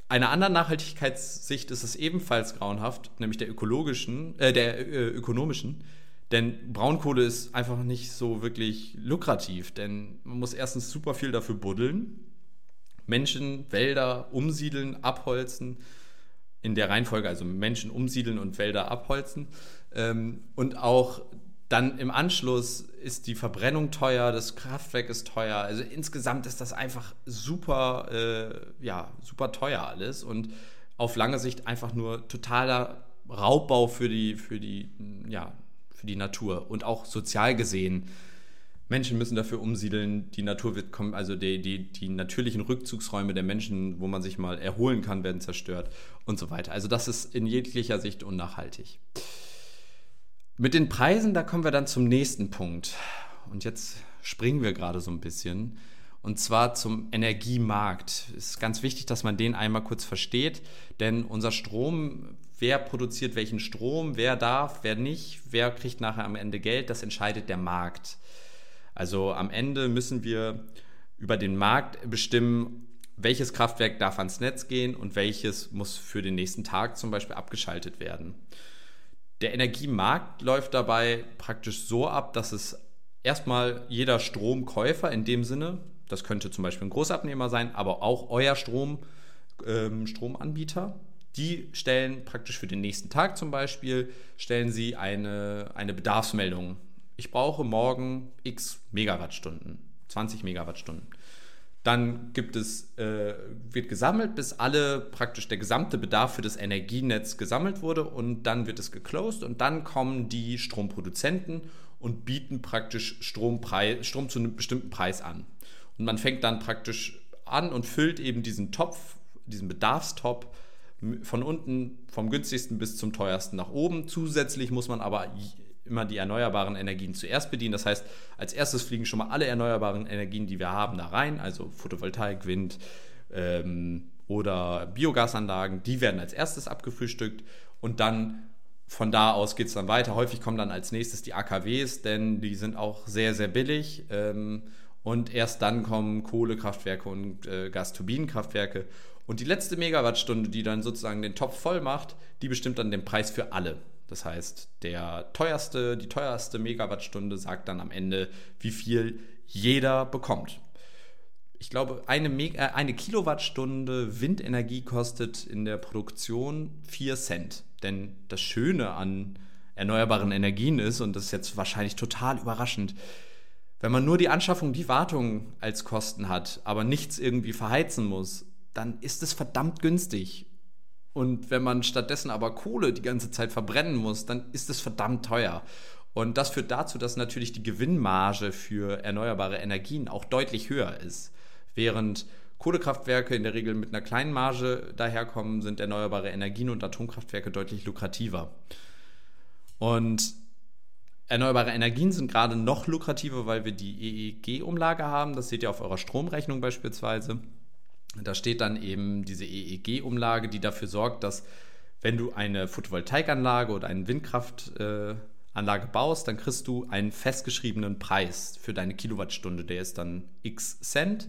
einer anderen Nachhaltigkeitssicht ist es ebenfalls grauenhaft, nämlich der ökologischen, äh, der äh, ökonomischen. Denn Braunkohle ist einfach nicht so wirklich lukrativ, denn man muss erstens super viel dafür buddeln, Menschen, Wälder umsiedeln, abholzen, in der Reihenfolge, also Menschen umsiedeln und Wälder abholzen. Ähm, und auch dann im Anschluss ist die Verbrennung teuer, das Kraftwerk ist teuer. Also insgesamt ist das einfach super, äh, ja, super teuer alles und auf lange Sicht einfach nur totaler Raubbau für die, für die, ja, für die Natur und auch sozial gesehen. Menschen müssen dafür umsiedeln, die Natur wird kommen, also die, die, die natürlichen Rückzugsräume der Menschen, wo man sich mal erholen kann, werden zerstört und so weiter. Also das ist in jeglicher Sicht unnachhaltig. Mit den Preisen, da kommen wir dann zum nächsten Punkt. Und jetzt springen wir gerade so ein bisschen. Und zwar zum Energiemarkt. Es ist ganz wichtig, dass man den einmal kurz versteht, denn unser Strom, wer produziert welchen Strom, wer darf, wer nicht, wer kriegt nachher am Ende Geld, das entscheidet der Markt. Also am Ende müssen wir über den Markt bestimmen, welches Kraftwerk darf ans Netz gehen und welches muss für den nächsten Tag zum Beispiel abgeschaltet werden. Der Energiemarkt läuft dabei praktisch so ab, dass es erstmal jeder Stromkäufer in dem Sinne, das könnte zum Beispiel ein Großabnehmer sein, aber auch euer Strom, ähm, Stromanbieter, die stellen praktisch für den nächsten Tag zum Beispiel, stellen sie eine, eine Bedarfsmeldung. Ich brauche morgen x Megawattstunden, 20 Megawattstunden. Dann gibt es, äh, wird gesammelt, bis alle praktisch der gesamte Bedarf für das Energienetz gesammelt wurde und dann wird es geclosed und dann kommen die Stromproduzenten und bieten praktisch Strom zu einem bestimmten Preis an. Und man fängt dann praktisch an und füllt eben diesen Topf, diesen Bedarfstopf von unten vom günstigsten bis zum teuersten nach oben. Zusätzlich muss man aber immer die erneuerbaren Energien zuerst bedienen. Das heißt, als erstes fliegen schon mal alle erneuerbaren Energien, die wir haben, da rein, also Photovoltaik, Wind ähm, oder Biogasanlagen, die werden als erstes abgefrühstückt und dann von da aus geht es dann weiter. Häufig kommen dann als nächstes die AKWs, denn die sind auch sehr, sehr billig. Ähm, und erst dann kommen Kohlekraftwerke und äh, Gasturbinenkraftwerke. Und die letzte Megawattstunde, die dann sozusagen den Topf voll macht, die bestimmt dann den Preis für alle. Das heißt, der teuerste, die teuerste Megawattstunde sagt dann am Ende, wie viel jeder bekommt. Ich glaube, eine, Meg äh, eine Kilowattstunde Windenergie kostet in der Produktion 4 Cent. Denn das Schöne an erneuerbaren Energien ist, und das ist jetzt wahrscheinlich total überraschend, wenn man nur die Anschaffung, die Wartung als Kosten hat, aber nichts irgendwie verheizen muss, dann ist es verdammt günstig. Und wenn man stattdessen aber Kohle die ganze Zeit verbrennen muss, dann ist es verdammt teuer. Und das führt dazu, dass natürlich die Gewinnmarge für erneuerbare Energien auch deutlich höher ist. Während Kohlekraftwerke in der Regel mit einer kleinen Marge daherkommen, sind erneuerbare Energien und Atomkraftwerke deutlich lukrativer. Und erneuerbare Energien sind gerade noch lukrativer, weil wir die EEG-Umlage haben. Das seht ihr auf eurer Stromrechnung beispielsweise. Da steht dann eben diese EEG-Umlage, die dafür sorgt, dass wenn du eine Photovoltaikanlage oder eine Windkraftanlage baust, dann kriegst du einen festgeschriebenen Preis für deine Kilowattstunde. Der ist dann x Cent.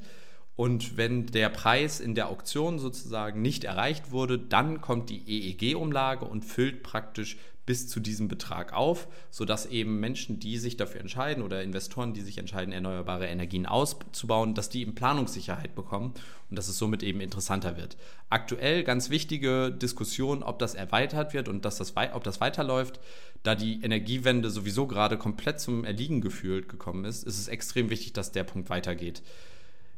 Und wenn der Preis in der Auktion sozusagen nicht erreicht wurde, dann kommt die EEG-Umlage und füllt praktisch bis zu diesem Betrag auf, sodass eben Menschen, die sich dafür entscheiden oder Investoren, die sich entscheiden, erneuerbare Energien auszubauen, dass die eben Planungssicherheit bekommen und dass es somit eben interessanter wird. Aktuell ganz wichtige Diskussion, ob das erweitert wird und dass das, ob das weiterläuft. Da die Energiewende sowieso gerade komplett zum Erliegen gefühlt gekommen ist, ist es extrem wichtig, dass der Punkt weitergeht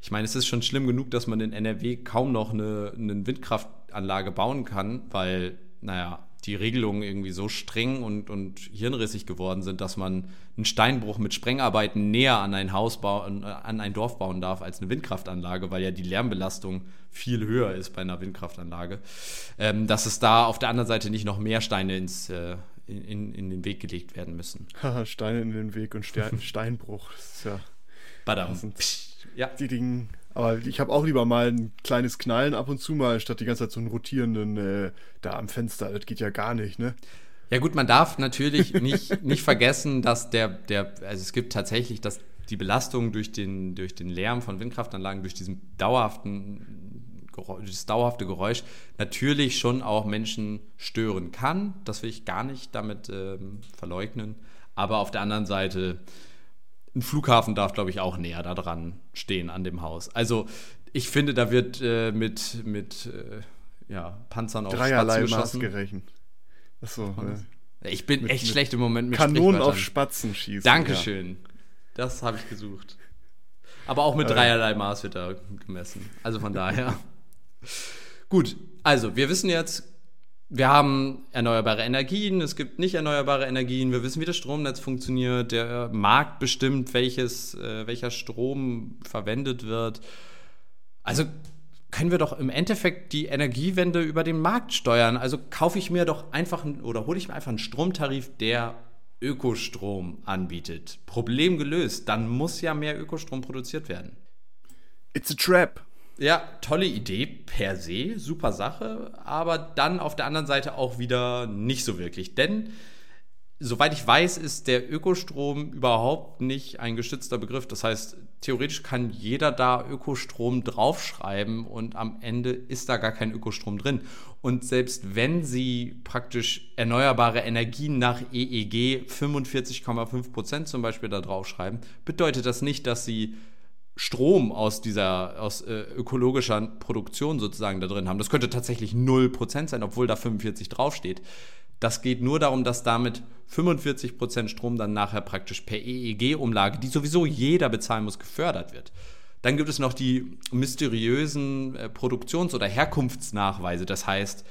ich meine, es ist schon schlimm genug, dass man in NRW kaum noch eine, eine Windkraftanlage bauen kann, weil, naja, die Regelungen irgendwie so streng und, und hirnrissig geworden sind, dass man einen Steinbruch mit Sprengarbeiten näher an ein Haus bauen, an ein Dorf bauen darf als eine Windkraftanlage, weil ja die Lärmbelastung viel höher ist bei einer Windkraftanlage. Ähm, dass es da auf der anderen Seite nicht noch mehr Steine ins, äh, in, in den Weg gelegt werden müssen. Steine in den Weg und Steinbruch. Das ist ja. Badam. Ja. Die Dinge. Aber ich habe auch lieber mal ein kleines Knallen ab und zu mal, statt die ganze Zeit so einen rotierenden äh, da am Fenster. Das geht ja gar nicht, ne? Ja gut, man darf natürlich nicht, nicht vergessen, dass der, der, also es gibt tatsächlich, dass die Belastung durch den, durch den Lärm von Windkraftanlagen, durch diesen dauerhaften das dauerhafte Geräusch natürlich schon auch Menschen stören kann. Das will ich gar nicht damit ähm, verleugnen. Aber auf der anderen Seite ein Flughafen darf, glaube ich, auch näher da dran stehen an dem Haus. Also ich finde, da wird äh, mit, mit äh, ja, Panzern auf Dreierlei Spatzen geschossen. gerechnet. Achso. Äh, ich bin mit, echt mit schlecht im Moment mit Kanonen auf Spatzen schießen. Dankeschön. Ja. Das habe ich gesucht. Aber auch mit äh. dreierlei Maß wird da gemessen. Also von daher. Gut, also wir wissen jetzt, wir haben erneuerbare Energien, es gibt nicht erneuerbare Energien, wir wissen, wie das Stromnetz funktioniert, der Markt bestimmt, welches, äh, welcher Strom verwendet wird. Also können wir doch im Endeffekt die Energiewende über den Markt steuern. Also kaufe ich mir doch einfach oder hole ich mir einfach einen Stromtarif, der Ökostrom anbietet. Problem gelöst. Dann muss ja mehr Ökostrom produziert werden. It's a trap. Ja, tolle Idee per se, super Sache, aber dann auf der anderen Seite auch wieder nicht so wirklich. Denn, soweit ich weiß, ist der Ökostrom überhaupt nicht ein geschützter Begriff. Das heißt, theoretisch kann jeder da Ökostrom draufschreiben und am Ende ist da gar kein Ökostrom drin. Und selbst wenn Sie praktisch erneuerbare Energien nach EEG 45,5 Prozent zum Beispiel da draufschreiben, bedeutet das nicht, dass Sie Strom aus dieser aus äh, ökologischer Produktion sozusagen da drin haben. Das könnte tatsächlich 0% sein, obwohl da 45 draufsteht. Das geht nur darum, dass damit 45% Strom dann nachher praktisch per EEG-Umlage, die sowieso jeder bezahlen muss, gefördert wird. Dann gibt es noch die mysteriösen äh, Produktions- oder Herkunftsnachweise. Das heißt,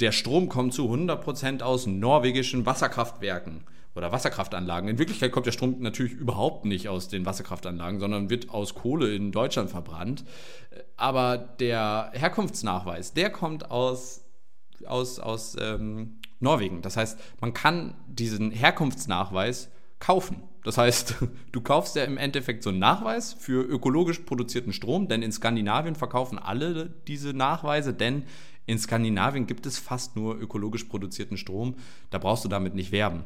der Strom kommt zu 100% aus norwegischen Wasserkraftwerken oder Wasserkraftanlagen. In Wirklichkeit kommt der Strom natürlich überhaupt nicht aus den Wasserkraftanlagen, sondern wird aus Kohle in Deutschland verbrannt. Aber der Herkunftsnachweis, der kommt aus, aus, aus ähm, Norwegen. Das heißt, man kann diesen Herkunftsnachweis kaufen. Das heißt, du kaufst ja im Endeffekt so einen Nachweis für ökologisch produzierten Strom, denn in Skandinavien verkaufen alle diese Nachweise, denn in Skandinavien gibt es fast nur ökologisch produzierten Strom. Da brauchst du damit nicht werben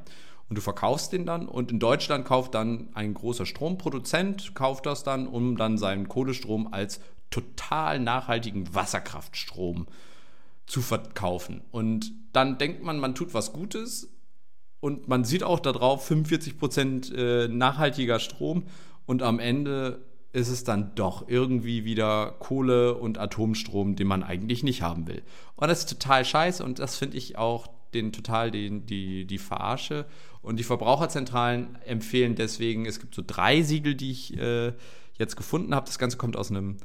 und du verkaufst den dann und in Deutschland kauft dann ein großer Stromproduzent, kauft das dann, um dann seinen Kohlestrom als total nachhaltigen Wasserkraftstrom zu verkaufen. Und dann denkt man, man tut was Gutes und man sieht auch darauf 45 Prozent äh, nachhaltiger Strom und am Ende ist es dann doch irgendwie wieder Kohle und Atomstrom, den man eigentlich nicht haben will. Und das ist total scheiße und das finde ich auch den total den, die, die Verarsche. Und die Verbraucherzentralen empfehlen deswegen, es gibt so drei Siegel, die ich äh, jetzt gefunden habe. Das Ganze kommt aus einem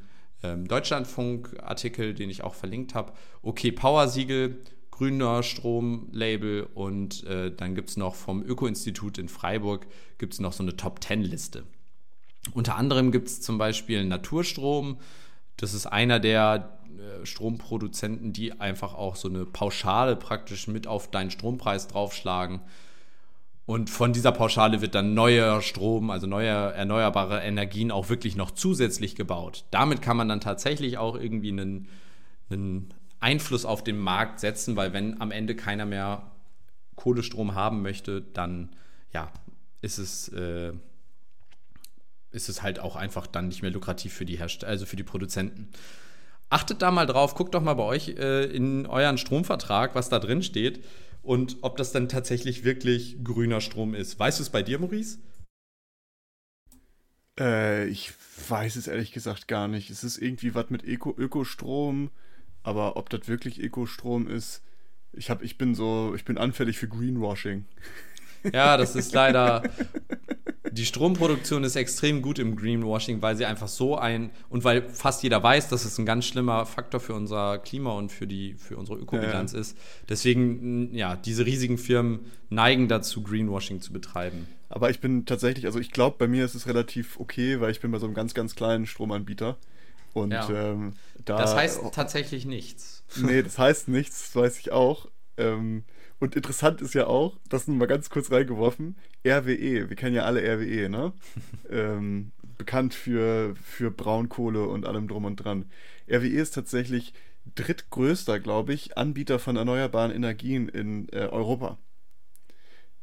ähm, Deutschlandfunk-Artikel, den ich auch verlinkt habe. Okay, Power-Siegel, grüner Strom-Label und äh, dann gibt es noch vom Öko-Institut in Freiburg gibt es noch so eine Top-10-Liste. Unter anderem gibt es zum Beispiel Naturstrom. Das ist einer der äh, Stromproduzenten, die einfach auch so eine Pauschale praktisch mit auf deinen Strompreis draufschlagen. Und von dieser Pauschale wird dann neuer Strom, also neue erneuerbare Energien auch wirklich noch zusätzlich gebaut. Damit kann man dann tatsächlich auch irgendwie einen, einen Einfluss auf den Markt setzen, weil wenn am Ende keiner mehr Kohlestrom haben möchte, dann ja, ist es, äh, ist es halt auch einfach dann nicht mehr lukrativ für die Herst also für die Produzenten. Achtet da mal drauf, guckt doch mal bei euch äh, in euren Stromvertrag, was da drin steht und ob das dann tatsächlich wirklich grüner Strom ist. Weißt du es bei dir, Maurice? Äh, ich weiß es ehrlich gesagt gar nicht. Es ist irgendwie was mit Öko Ökostrom, aber ob das wirklich Ökostrom ist, ich hab, ich bin so, ich bin anfällig für Greenwashing. Ja, das ist leider. Die Stromproduktion ist extrem gut im Greenwashing, weil sie einfach so ein und weil fast jeder weiß, dass es ein ganz schlimmer Faktor für unser Klima und für die für unsere Ökobilanz ja. ist. Deswegen ja, diese riesigen Firmen neigen dazu Greenwashing zu betreiben. Aber ich bin tatsächlich, also ich glaube, bei mir ist es relativ okay, weil ich bin bei so einem ganz ganz kleinen Stromanbieter und ja. ähm, da Das heißt tatsächlich nichts. Nee, das heißt nichts, das weiß ich auch. Ähm, und interessant ist ja auch, das nur mal ganz kurz reingeworfen, RWE, wir kennen ja alle RWE, ne? ähm, bekannt für, für Braunkohle und allem drum und dran. RWE ist tatsächlich drittgrößter, glaube ich, Anbieter von erneuerbaren Energien in äh, Europa.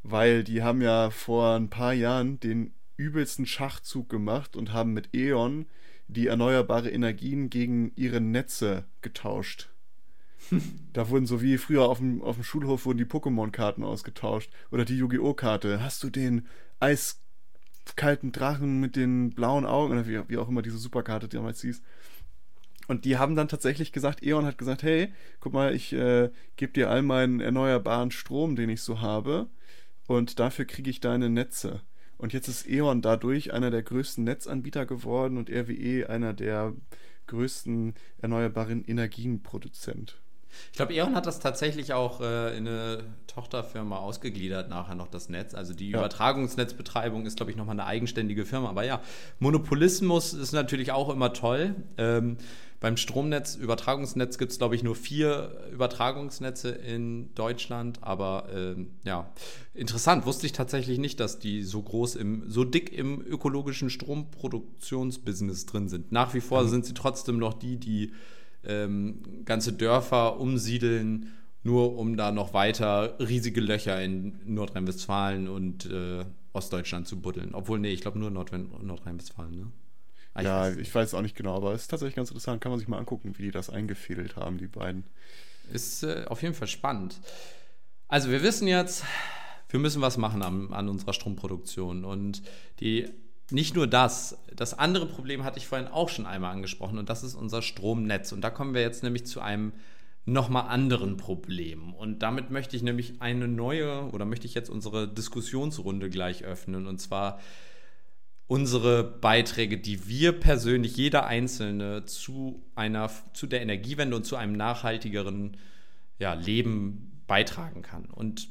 Weil die haben ja vor ein paar Jahren den übelsten Schachzug gemacht und haben mit E.ON die erneuerbare Energien gegen ihre Netze getauscht. da wurden so wie früher auf dem, auf dem Schulhof wurden die Pokémon-Karten ausgetauscht. Oder die Yu-Gi-Oh! Karte. Hast du den eiskalten Drachen mit den blauen Augen? Oder wie, wie auch immer diese Superkarte damals hieß. Und die haben dann tatsächlich gesagt, E.ON hat gesagt, hey, guck mal, ich äh, gebe dir all meinen erneuerbaren Strom, den ich so habe, und dafür kriege ich deine Netze. Und jetzt ist E.ON dadurch einer der größten Netzanbieter geworden und RWE einer der größten erneuerbaren Energienproduzent. Ich glaube, E.ON hat das tatsächlich auch äh, in eine Tochterfirma ausgegliedert, nachher noch das Netz. Also die ja. Übertragungsnetzbetreibung ist, glaube ich, nochmal eine eigenständige Firma. Aber ja, Monopolismus ist natürlich auch immer toll. Ähm, beim Stromnetz, Übertragungsnetz gibt es, glaube ich, nur vier Übertragungsnetze in Deutschland. Aber ähm, ja, interessant. Wusste ich tatsächlich nicht, dass die so groß im, so dick im ökologischen Stromproduktionsbusiness drin sind. Nach wie vor mhm. sind sie trotzdem noch die, die ähm, ganze Dörfer umsiedeln, nur um da noch weiter riesige Löcher in Nordrhein-Westfalen und äh, Ostdeutschland zu buddeln. Obwohl, nee, ich glaube nur Nordrhein-Westfalen, ne? Ah, ja, ich weiß auch nicht genau, aber es ist tatsächlich ganz interessant. Kann man sich mal angucken, wie die das eingefädelt haben, die beiden. Ist äh, auf jeden Fall spannend. Also, wir wissen jetzt, wir müssen was machen an, an unserer Stromproduktion. Und die nicht nur das, das andere Problem hatte ich vorhin auch schon einmal angesprochen und das ist unser Stromnetz. Und da kommen wir jetzt nämlich zu einem nochmal anderen Problem. Und damit möchte ich nämlich eine neue oder möchte ich jetzt unsere Diskussionsrunde gleich öffnen. Und zwar unsere Beiträge, die wir persönlich, jeder Einzelne, zu einer, zu der Energiewende und zu einem nachhaltigeren ja, Leben beitragen kann. Und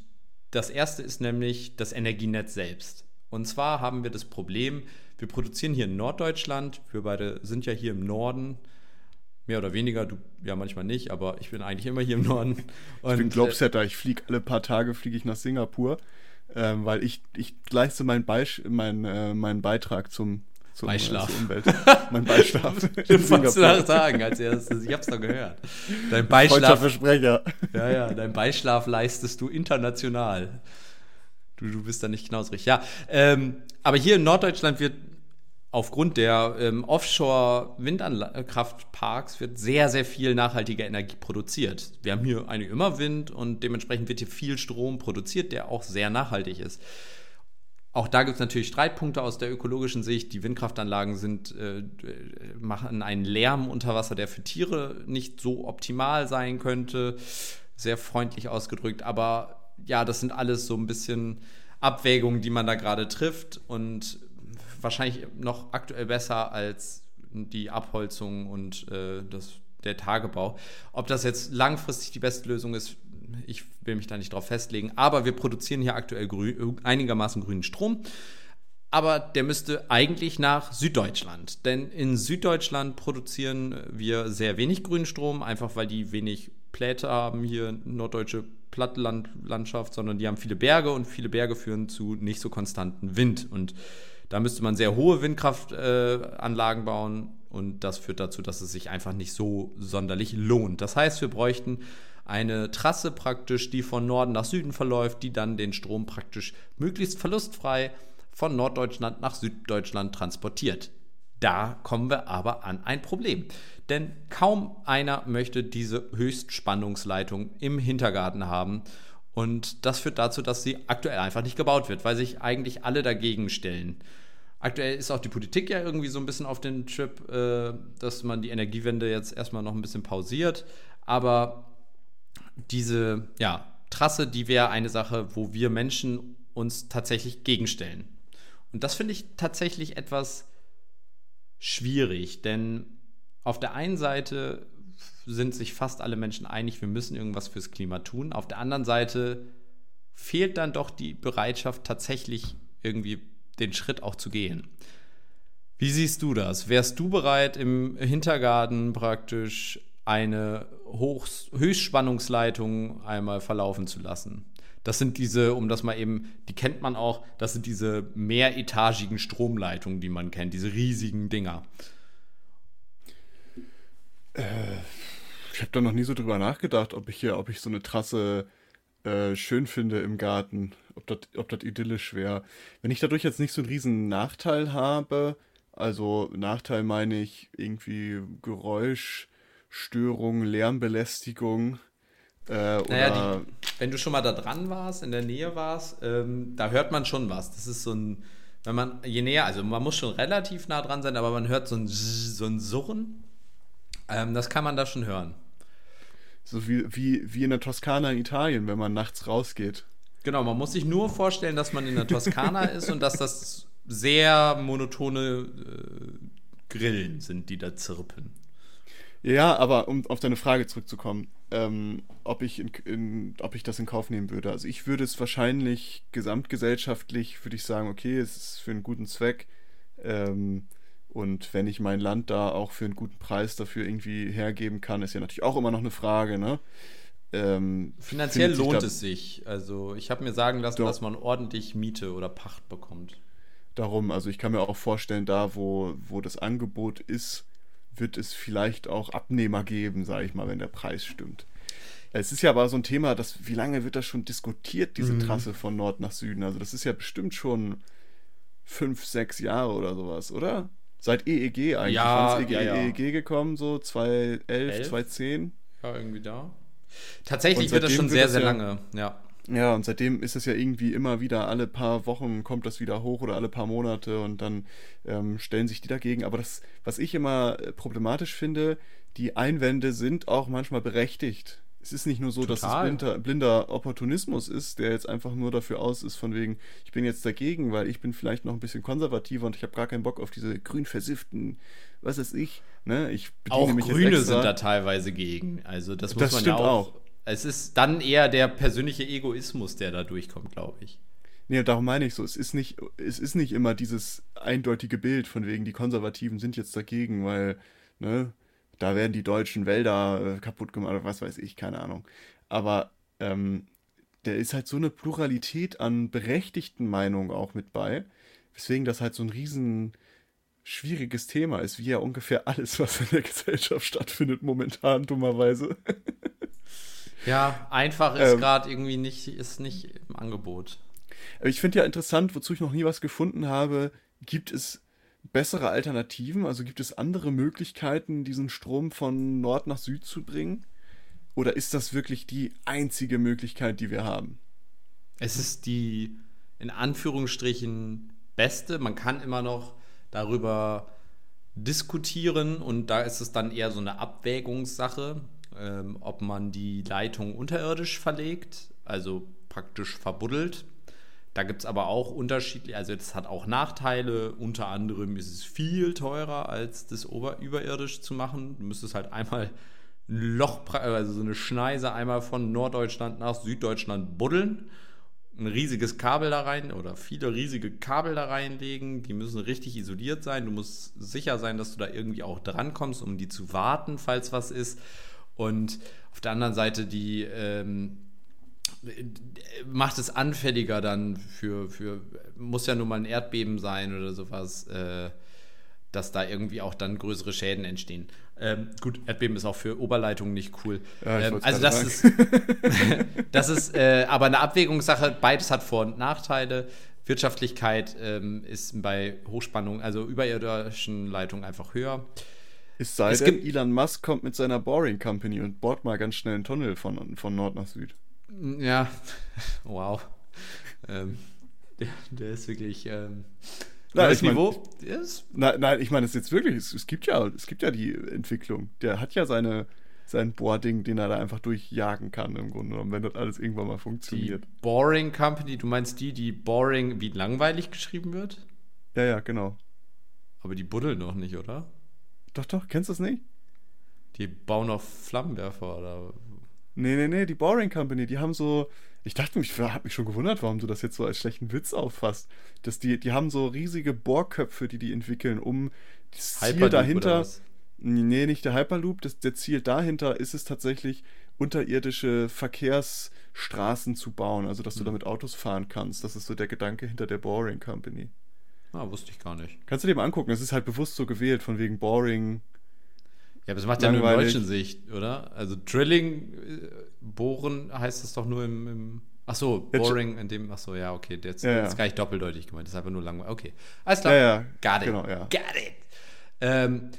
das erste ist nämlich das Energienetz selbst. Und zwar haben wir das Problem, wir produzieren hier in Norddeutschland, wir beide sind ja hier im Norden, mehr oder weniger, du ja manchmal nicht, aber ich bin eigentlich immer hier im Norden. Und, ich bin Globsetter, ich fliege alle paar Tage fliege ich nach Singapur, ähm, weil ich, ich leiste meinen Beisch, mein, äh, meinen Beitrag zum, zum Beischlaf. Äh, Umwelt. mein Beischlaf. du wolltest nach sagen als erstes, ich hab's doch gehört. Dein Beischlaf. Versprecher. Ja, ja, dein Beischlaf leistest du international. Du, du bist da nicht knausrig. Ja, ähm, aber hier in Norddeutschland wird aufgrund der ähm, Offshore-Windkraftparks sehr, sehr viel nachhaltige Energie produziert. Wir haben hier eigentlich immer Wind und dementsprechend wird hier viel Strom produziert, der auch sehr nachhaltig ist. Auch da gibt es natürlich Streitpunkte aus der ökologischen Sicht. Die Windkraftanlagen sind, äh, machen einen Lärm unter Wasser, der für Tiere nicht so optimal sein könnte. Sehr freundlich ausgedrückt. Aber ja, das sind alles so ein bisschen Abwägungen, die man da gerade trifft und wahrscheinlich noch aktuell besser als die Abholzung und äh, das, der Tagebau. Ob das jetzt langfristig die beste Lösung ist, ich will mich da nicht drauf festlegen. Aber wir produzieren hier aktuell grün, einigermaßen grünen Strom. Aber der müsste eigentlich nach Süddeutschland. Denn in Süddeutschland produzieren wir sehr wenig grünen Strom, einfach weil die wenig Pläte haben, hier norddeutsche Plattlandschaft, sondern die haben viele Berge und viele Berge führen zu nicht so konstanten Wind. Und da müsste man sehr hohe Windkraftanlagen äh, bauen und das führt dazu, dass es sich einfach nicht so sonderlich lohnt. Das heißt, wir bräuchten eine Trasse praktisch, die von Norden nach Süden verläuft, die dann den Strom praktisch möglichst verlustfrei von Norddeutschland nach Süddeutschland transportiert. Da kommen wir aber an ein Problem. Denn kaum einer möchte diese Höchstspannungsleitung im Hintergarten haben. Und das führt dazu, dass sie aktuell einfach nicht gebaut wird, weil sich eigentlich alle dagegen stellen. Aktuell ist auch die Politik ja irgendwie so ein bisschen auf den Trip, äh, dass man die Energiewende jetzt erstmal noch ein bisschen pausiert. Aber diese ja, Trasse, die wäre eine Sache, wo wir Menschen uns tatsächlich gegenstellen. Und das finde ich tatsächlich etwas schwierig, denn auf der einen Seite sind sich fast alle Menschen einig, wir müssen irgendwas fürs Klima tun. Auf der anderen Seite fehlt dann doch die Bereitschaft, tatsächlich irgendwie den Schritt auch zu gehen. Wie siehst du das? Wärst du bereit, im Hintergarten praktisch eine Hochs Höchstspannungsleitung einmal verlaufen zu lassen? Das sind diese, um das mal eben, die kennt man auch, das sind diese mehretagigen Stromleitungen, die man kennt, diese riesigen Dinger. Äh, ich habe da noch nie so drüber nachgedacht, ob ich hier, ob ich so eine Trasse äh, schön finde im Garten, ob das ob idyllisch wäre. Wenn ich dadurch jetzt nicht so einen riesen Nachteil habe, also Nachteil meine ich irgendwie Geräuschstörung, Lärmbelästigung. Äh, naja, die, wenn du schon mal da dran warst, in der Nähe warst, ähm, da hört man schon was. Das ist so ein, wenn man, je näher, also man muss schon relativ nah dran sein, aber man hört so ein, so ein Surren ähm, das kann man da schon hören. So wie, wie, wie in der Toskana in Italien, wenn man nachts rausgeht. Genau, man muss sich nur vorstellen, dass man in der Toskana ist und dass das sehr monotone äh, Grillen sind, die da zirpen. Ja, aber um auf deine Frage zurückzukommen, ähm, ob, ich in, in, ob ich das in Kauf nehmen würde. Also ich würde es wahrscheinlich gesamtgesellschaftlich, würde ich sagen, okay, es ist für einen guten Zweck. Ähm, und wenn ich mein Land da auch für einen guten Preis dafür irgendwie hergeben kann, ist ja natürlich auch immer noch eine Frage, ne? Ähm, Finanziell lohnt es sich. Also ich habe mir sagen lassen, doch. dass man ordentlich Miete oder Pacht bekommt. Darum, also ich kann mir auch vorstellen, da wo, wo das Angebot ist, wird es vielleicht auch Abnehmer geben, sage ich mal, wenn der Preis stimmt. Es ist ja aber so ein Thema, dass wie lange wird das schon diskutiert, diese mhm. Trasse von Nord nach Süden? Also das ist ja bestimmt schon fünf, sechs Jahre oder sowas, oder? Seit EEG eigentlich. Ja, EEG, ja, ja. EEG gekommen, so 2011, Elf? 2010. Ja, irgendwie da. Tatsächlich wird das schon sehr, sehr lange, ja. Ja, und seitdem ist es ja irgendwie immer wieder, alle paar Wochen kommt das wieder hoch oder alle paar Monate und dann ähm, stellen sich die dagegen. Aber das, was ich immer äh, problematisch finde, die Einwände sind auch manchmal berechtigt es ist nicht nur so, Total. dass es blinder, blinder, Opportunismus ist, der jetzt einfach nur dafür aus ist, von wegen, ich bin jetzt dagegen, weil ich bin vielleicht noch ein bisschen konservativer und ich habe gar keinen Bock auf diese grün versifften, was weiß ich. Ne? ich auch Grüne sind da teilweise gegen. Also das muss das man ja auch, auch. Es ist dann eher der persönliche Egoismus, der da durchkommt, glaube ich. Nee, darum meine ich so. Es ist nicht, es ist nicht immer dieses eindeutige Bild von wegen, die Konservativen sind jetzt dagegen, weil, ne, da werden die deutschen Wälder äh, kaputt gemacht oder was weiß ich, keine Ahnung. Aber ähm, der ist halt so eine Pluralität an berechtigten Meinungen auch mit bei, weswegen das halt so ein riesen schwieriges Thema ist, wie ja ungefähr alles, was in der Gesellschaft stattfindet momentan, dummerweise. ja, einfach ist ähm, gerade irgendwie nicht, ist nicht im Angebot. Ich finde ja interessant, wozu ich noch nie was gefunden habe, gibt es bessere Alternativen? Also gibt es andere Möglichkeiten, diesen Strom von Nord nach Süd zu bringen? Oder ist das wirklich die einzige Möglichkeit, die wir haben? Es ist die in Anführungsstrichen beste. Man kann immer noch darüber diskutieren und da ist es dann eher so eine Abwägungssache, ähm, ob man die Leitung unterirdisch verlegt, also praktisch verbuddelt da gibt es aber auch unterschiedliche, also das hat auch Nachteile. Unter anderem ist es viel teurer, als das ober überirdisch zu machen. Du müsstest halt einmal ein Loch, also so eine Schneise einmal von Norddeutschland nach Süddeutschland buddeln. Ein riesiges Kabel da rein oder viele riesige Kabel da reinlegen. Die müssen richtig isoliert sein. Du musst sicher sein, dass du da irgendwie auch drankommst, um die zu warten, falls was ist. Und auf der anderen Seite die ähm, macht es anfälliger dann für, für, muss ja nun mal ein Erdbeben sein oder sowas, äh, dass da irgendwie auch dann größere Schäden entstehen. Ähm, gut, Erdbeben ist auch für Oberleitungen nicht cool. Ja, ähm, also das ist, das ist äh, aber eine Abwägungssache. Beides hat Vor- und Nachteile. Wirtschaftlichkeit ähm, ist bei Hochspannung, also überirdischen Leitungen einfach höher. Es sei es denn, Elon Musk kommt mit seiner Boring Company und bohrt mal ganz schnell einen Tunnel von, von Nord nach Süd. Ja, wow. ähm, der, der, ist wirklich. Ähm, nein, ich Niveau. Mein, ist, nein, nein, ich meine, es jetzt wirklich, es, es, gibt ja, es gibt ja die Entwicklung. Der hat ja seine, sein Boarding, den er da einfach durchjagen kann, im Grunde genommen, wenn das alles irgendwann mal funktioniert. Die Boring Company, du meinst die, die Boring wie langweilig geschrieben wird? Ja, ja, genau. Aber die buddeln noch nicht, oder? Doch, doch, kennst du das nicht? Die bauen auf Flammenwerfer oder Nee, nee, nee, die Boring Company, die haben so. Ich dachte, ich habe mich schon gewundert, warum du das jetzt so als schlechten Witz auffasst. Dass die, die haben so riesige Bohrköpfe, die die entwickeln, um das Ziel dahinter. Nee, nicht der Hyperloop. Das, der Ziel dahinter ist es tatsächlich, unterirdische Verkehrsstraßen zu bauen, also dass du hm. damit Autos fahren kannst. Das ist so der Gedanke hinter der Boring Company. Ah, wusste ich gar nicht. Kannst du dir mal angucken, es ist halt bewusst so gewählt, von wegen Boring, ja, aber das macht ja nur in deutschen Sicht, oder? Also Drilling, äh, bohren heißt das doch nur im, im Ach so, boring in dem, ach so, ja, okay, jetzt ja, ja. ist gar nicht doppeldeutig gemeint, das ist einfach nur langweilig. Okay, alles klar. Ja, ja. Got it. Genau, ja. Got it. Ähm,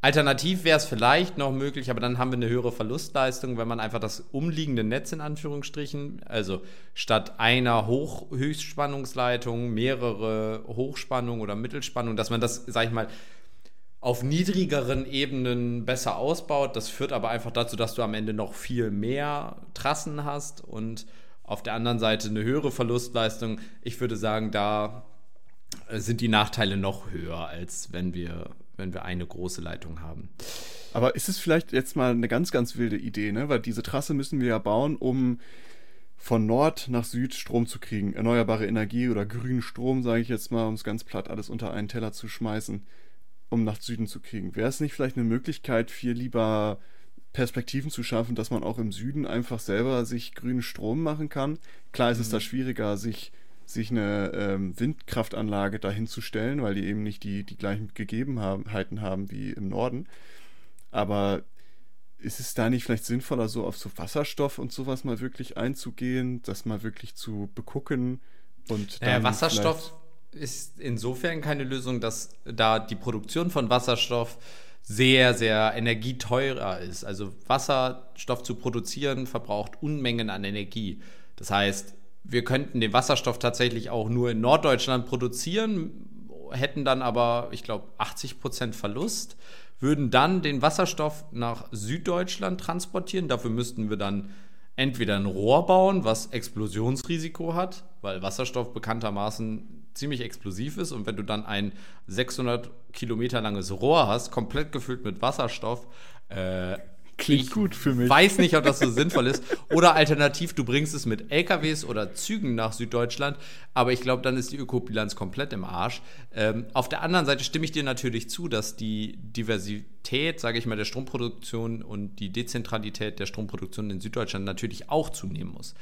alternativ wäre es vielleicht noch möglich, aber dann haben wir eine höhere Verlustleistung, wenn man einfach das umliegende Netz in Anführungsstrichen, also statt einer Hoch Höchstspannungsleitung mehrere Hochspannungen oder Mittelspannungen, dass man das, sag ich mal, auf niedrigeren Ebenen besser ausbaut. Das führt aber einfach dazu, dass du am Ende noch viel mehr Trassen hast und auf der anderen Seite eine höhere Verlustleistung. Ich würde sagen, da sind die Nachteile noch höher, als wenn wir, wenn wir eine große Leitung haben. Aber ist es vielleicht jetzt mal eine ganz, ganz wilde Idee, ne? Weil diese Trasse müssen wir ja bauen, um von Nord nach Süd Strom zu kriegen. Erneuerbare Energie oder grünen Strom, sage ich jetzt mal, um es ganz platt alles unter einen Teller zu schmeißen, um nach Süden zu kriegen. Wäre es nicht vielleicht eine Möglichkeit, viel lieber Perspektiven zu schaffen, dass man auch im Süden einfach selber sich grünen Strom machen kann? Klar ist mhm. es da schwieriger, sich, sich eine ähm, Windkraftanlage dahin zu stellen, weil die eben nicht die, die gleichen Gegebenheiten haben wie im Norden. Aber ist es da nicht vielleicht sinnvoller, so auf so Wasserstoff und sowas mal wirklich einzugehen, das mal wirklich zu begucken und naja, Wasserstoff ist insofern keine Lösung, dass da die Produktion von Wasserstoff sehr, sehr energieteurer ist. Also Wasserstoff zu produzieren verbraucht Unmengen an Energie. Das heißt, wir könnten den Wasserstoff tatsächlich auch nur in Norddeutschland produzieren, hätten dann aber, ich glaube, 80 Prozent Verlust würden dann den Wasserstoff nach Süddeutschland transportieren. Dafür müssten wir dann entweder ein Rohr bauen, was Explosionsrisiko hat, weil Wasserstoff bekanntermaßen ziemlich explosiv ist. Und wenn du dann ein 600 Kilometer langes Rohr hast, komplett gefüllt mit Wasserstoff, äh, Klingt ich gut für mich. Weiß nicht, ob das so sinnvoll ist. Oder alternativ, du bringst es mit LKWs oder Zügen nach Süddeutschland, aber ich glaube, dann ist die Ökobilanz komplett im Arsch. Ähm, auf der anderen Seite stimme ich dir natürlich zu, dass die Diversität, sage ich mal, der Stromproduktion und die Dezentralität der Stromproduktion in Süddeutschland natürlich auch zunehmen muss.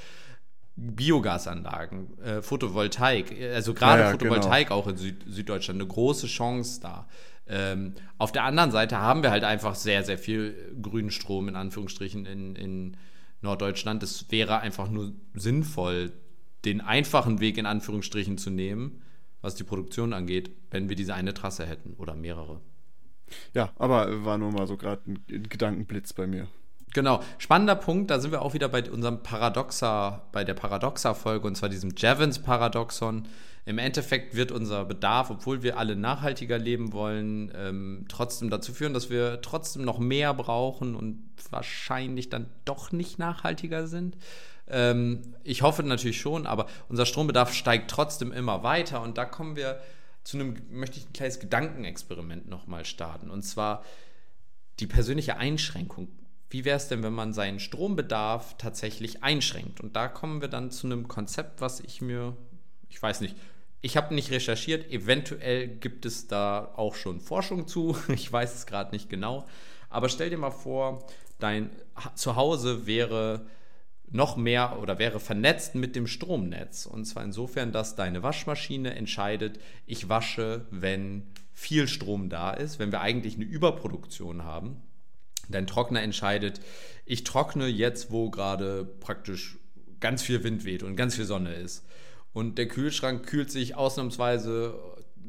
Biogasanlagen, äh, Photovoltaik, also gerade ja, ja, Photovoltaik genau. auch in Süd Süddeutschland eine große Chance da. Ähm, auf der anderen Seite haben wir halt einfach sehr, sehr viel grünen Strom in Anführungsstrichen in, in Norddeutschland. Es wäre einfach nur sinnvoll, den einfachen Weg in Anführungsstrichen zu nehmen, was die Produktion angeht, wenn wir diese eine Trasse hätten oder mehrere. Ja, aber war nur mal so gerade ein Gedankenblitz bei mir. Genau, spannender Punkt, da sind wir auch wieder bei unserem Paradoxa, bei der Paradoxa-Folge, und zwar diesem Javins-Paradoxon. Im Endeffekt wird unser Bedarf, obwohl wir alle nachhaltiger leben wollen, ähm, trotzdem dazu führen, dass wir trotzdem noch mehr brauchen und wahrscheinlich dann doch nicht nachhaltiger sind. Ähm, ich hoffe natürlich schon, aber unser Strombedarf steigt trotzdem immer weiter und da kommen wir zu einem, möchte ich ein kleines Gedankenexperiment nochmal starten. Und zwar die persönliche Einschränkung. Wie wäre es denn, wenn man seinen Strombedarf tatsächlich einschränkt? Und da kommen wir dann zu einem Konzept, was ich mir, ich weiß nicht, ich habe nicht recherchiert, eventuell gibt es da auch schon Forschung zu, ich weiß es gerade nicht genau. Aber stell dir mal vor, dein Zuhause wäre noch mehr oder wäre vernetzt mit dem Stromnetz. Und zwar insofern, dass deine Waschmaschine entscheidet, ich wasche, wenn viel Strom da ist, wenn wir eigentlich eine Überproduktion haben. Dein Trockner entscheidet, ich trockne jetzt, wo gerade praktisch ganz viel Wind weht und ganz viel Sonne ist. Und der Kühlschrank kühlt sich ausnahmsweise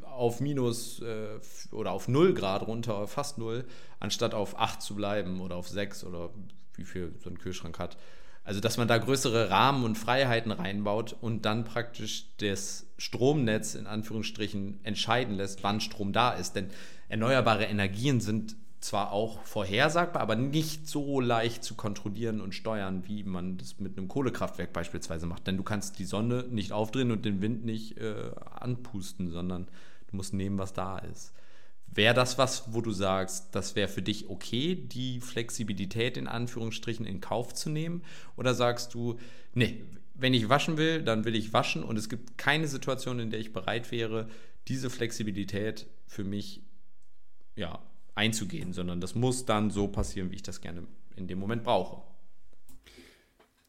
auf minus äh, oder auf 0 Grad runter, fast 0, anstatt auf 8 zu bleiben oder auf 6 oder wie viel so ein Kühlschrank hat. Also, dass man da größere Rahmen und Freiheiten reinbaut und dann praktisch das Stromnetz in Anführungsstrichen entscheiden lässt, wann Strom da ist. Denn erneuerbare Energien sind zwar auch vorhersagbar, aber nicht so leicht zu kontrollieren und steuern, wie man das mit einem Kohlekraftwerk beispielsweise macht. Denn du kannst die Sonne nicht aufdrehen und den Wind nicht äh, anpusten, sondern du musst nehmen, was da ist. Wäre das was, wo du sagst, das wäre für dich okay, die Flexibilität in Anführungsstrichen in Kauf zu nehmen? Oder sagst du, nee, wenn ich waschen will, dann will ich waschen und es gibt keine Situation, in der ich bereit wäre, diese Flexibilität für mich ja, einzugehen, sondern das muss dann so passieren, wie ich das gerne in dem Moment brauche.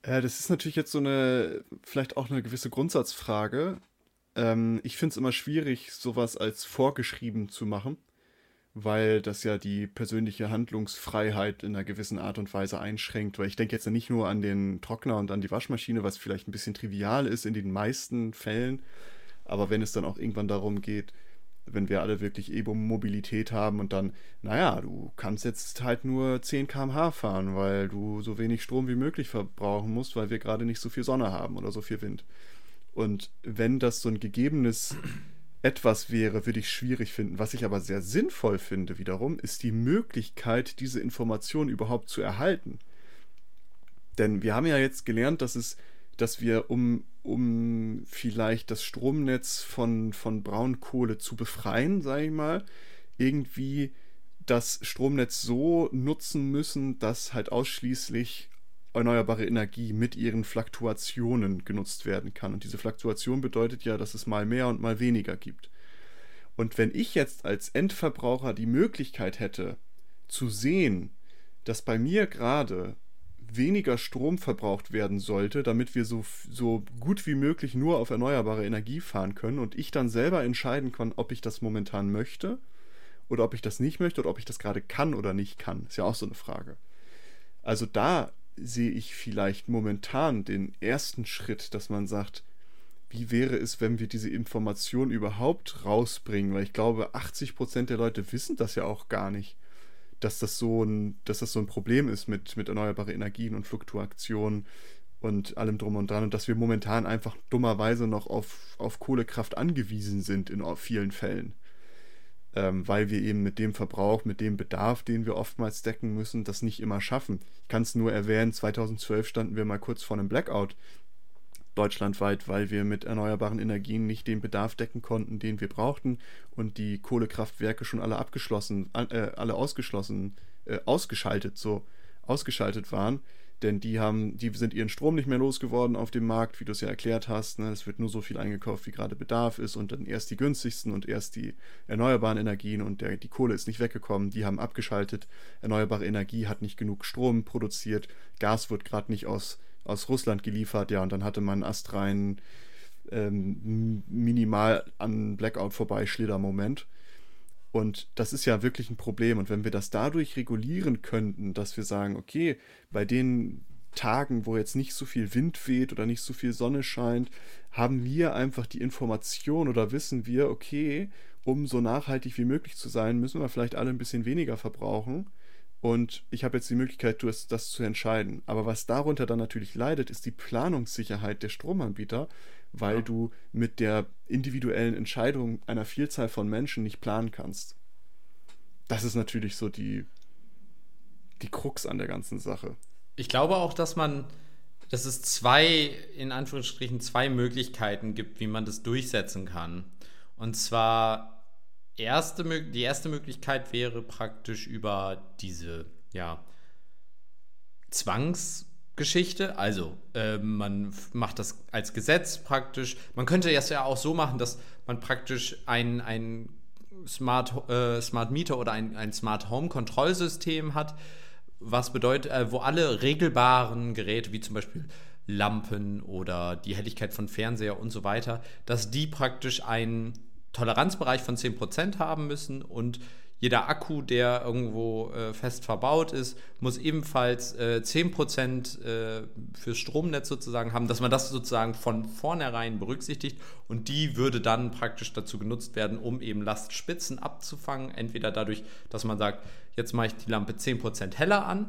Ja, das ist natürlich jetzt so eine, vielleicht auch eine gewisse Grundsatzfrage. Ähm, ich finde es immer schwierig, sowas als vorgeschrieben zu machen, weil das ja die persönliche Handlungsfreiheit in einer gewissen Art und Weise einschränkt. Weil ich denke jetzt nicht nur an den Trockner und an die Waschmaschine, was vielleicht ein bisschen trivial ist in den meisten Fällen, aber wenn es dann auch irgendwann darum geht, wenn wir alle wirklich E-Mobilität haben und dann, naja, du kannst jetzt halt nur 10 km/h fahren, weil du so wenig Strom wie möglich verbrauchen musst, weil wir gerade nicht so viel Sonne haben oder so viel Wind. Und wenn das so ein gegebenes etwas wäre, würde ich schwierig finden. Was ich aber sehr sinnvoll finde wiederum, ist die Möglichkeit, diese Information überhaupt zu erhalten. Denn wir haben ja jetzt gelernt, dass es dass wir, um, um vielleicht das Stromnetz von, von Braunkohle zu befreien, sage ich mal, irgendwie das Stromnetz so nutzen müssen, dass halt ausschließlich erneuerbare Energie mit ihren Fluktuationen genutzt werden kann. Und diese Fluktuation bedeutet ja, dass es mal mehr und mal weniger gibt. Und wenn ich jetzt als Endverbraucher die Möglichkeit hätte, zu sehen, dass bei mir gerade weniger Strom verbraucht werden sollte, damit wir so, so gut wie möglich nur auf erneuerbare Energie fahren können und ich dann selber entscheiden kann, ob ich das momentan möchte oder ob ich das nicht möchte oder ob ich das gerade kann oder nicht kann. Ist ja auch so eine Frage. Also da sehe ich vielleicht momentan den ersten Schritt, dass man sagt, wie wäre es, wenn wir diese Information überhaupt rausbringen? Weil ich glaube, 80% der Leute wissen das ja auch gar nicht, dass das so ein, dass das so ein Problem ist mit, mit erneuerbaren Energien und Fluktuationen und allem drum und dran und dass wir momentan einfach dummerweise noch auf, auf Kohlekraft angewiesen sind in vielen Fällen ähm, weil wir eben mit dem Verbrauch, mit dem Bedarf, den wir oftmals decken müssen, das nicht immer schaffen. Ich kann es nur erwähnen, 2012 standen wir mal kurz vor einem Blackout deutschlandweit, weil wir mit erneuerbaren Energien nicht den Bedarf decken konnten, den wir brauchten und die Kohlekraftwerke schon alle abgeschlossen, äh, alle ausgeschlossen, äh, ausgeschaltet, so ausgeschaltet waren denn die haben, die sind ihren Strom nicht mehr losgeworden auf dem Markt, wie du es ja erklärt hast. Ne? Es wird nur so viel eingekauft, wie gerade Bedarf ist und dann erst die günstigsten und erst die erneuerbaren Energien und der, die Kohle ist nicht weggekommen. Die haben abgeschaltet. Erneuerbare Energie hat nicht genug Strom produziert. Gas wird gerade nicht aus, aus Russland geliefert. Ja, und dann hatte man astrein ähm, minimal an Blackout vorbei Schlittermoment. Und das ist ja wirklich ein Problem. Und wenn wir das dadurch regulieren könnten, dass wir sagen, okay, bei den Tagen, wo jetzt nicht so viel Wind weht oder nicht so viel Sonne scheint, haben wir einfach die Information oder wissen wir, okay, um so nachhaltig wie möglich zu sein, müssen wir vielleicht alle ein bisschen weniger verbrauchen. Und ich habe jetzt die Möglichkeit, das, das zu entscheiden. Aber was darunter dann natürlich leidet, ist die Planungssicherheit der Stromanbieter, weil ja. du mit der individuellen Entscheidung einer Vielzahl von Menschen nicht planen kannst. Das ist natürlich so die, die Krux an der ganzen Sache. Ich glaube auch, dass man, dass es zwei, in Anführungsstrichen, zwei Möglichkeiten gibt, wie man das durchsetzen kann. Und zwar, erste, die erste Möglichkeit wäre praktisch über diese, ja, Zwangs- Geschichte. Also äh, man macht das als Gesetz praktisch. Man könnte es ja auch so machen, dass man praktisch ein, ein Smart, äh, Smart Meter oder ein, ein Smart Home Kontrollsystem hat, was bedeutet, äh, wo alle regelbaren Geräte, wie zum Beispiel Lampen oder die Helligkeit von Fernseher und so weiter, dass die praktisch einen Toleranzbereich von 10% haben müssen und jeder Akku, der irgendwo äh, fest verbaut ist, muss ebenfalls äh, 10% äh, fürs Stromnetz sozusagen haben, dass man das sozusagen von vornherein berücksichtigt und die würde dann praktisch dazu genutzt werden, um eben Lastspitzen abzufangen. Entweder dadurch, dass man sagt, jetzt mache ich die Lampe 10% heller an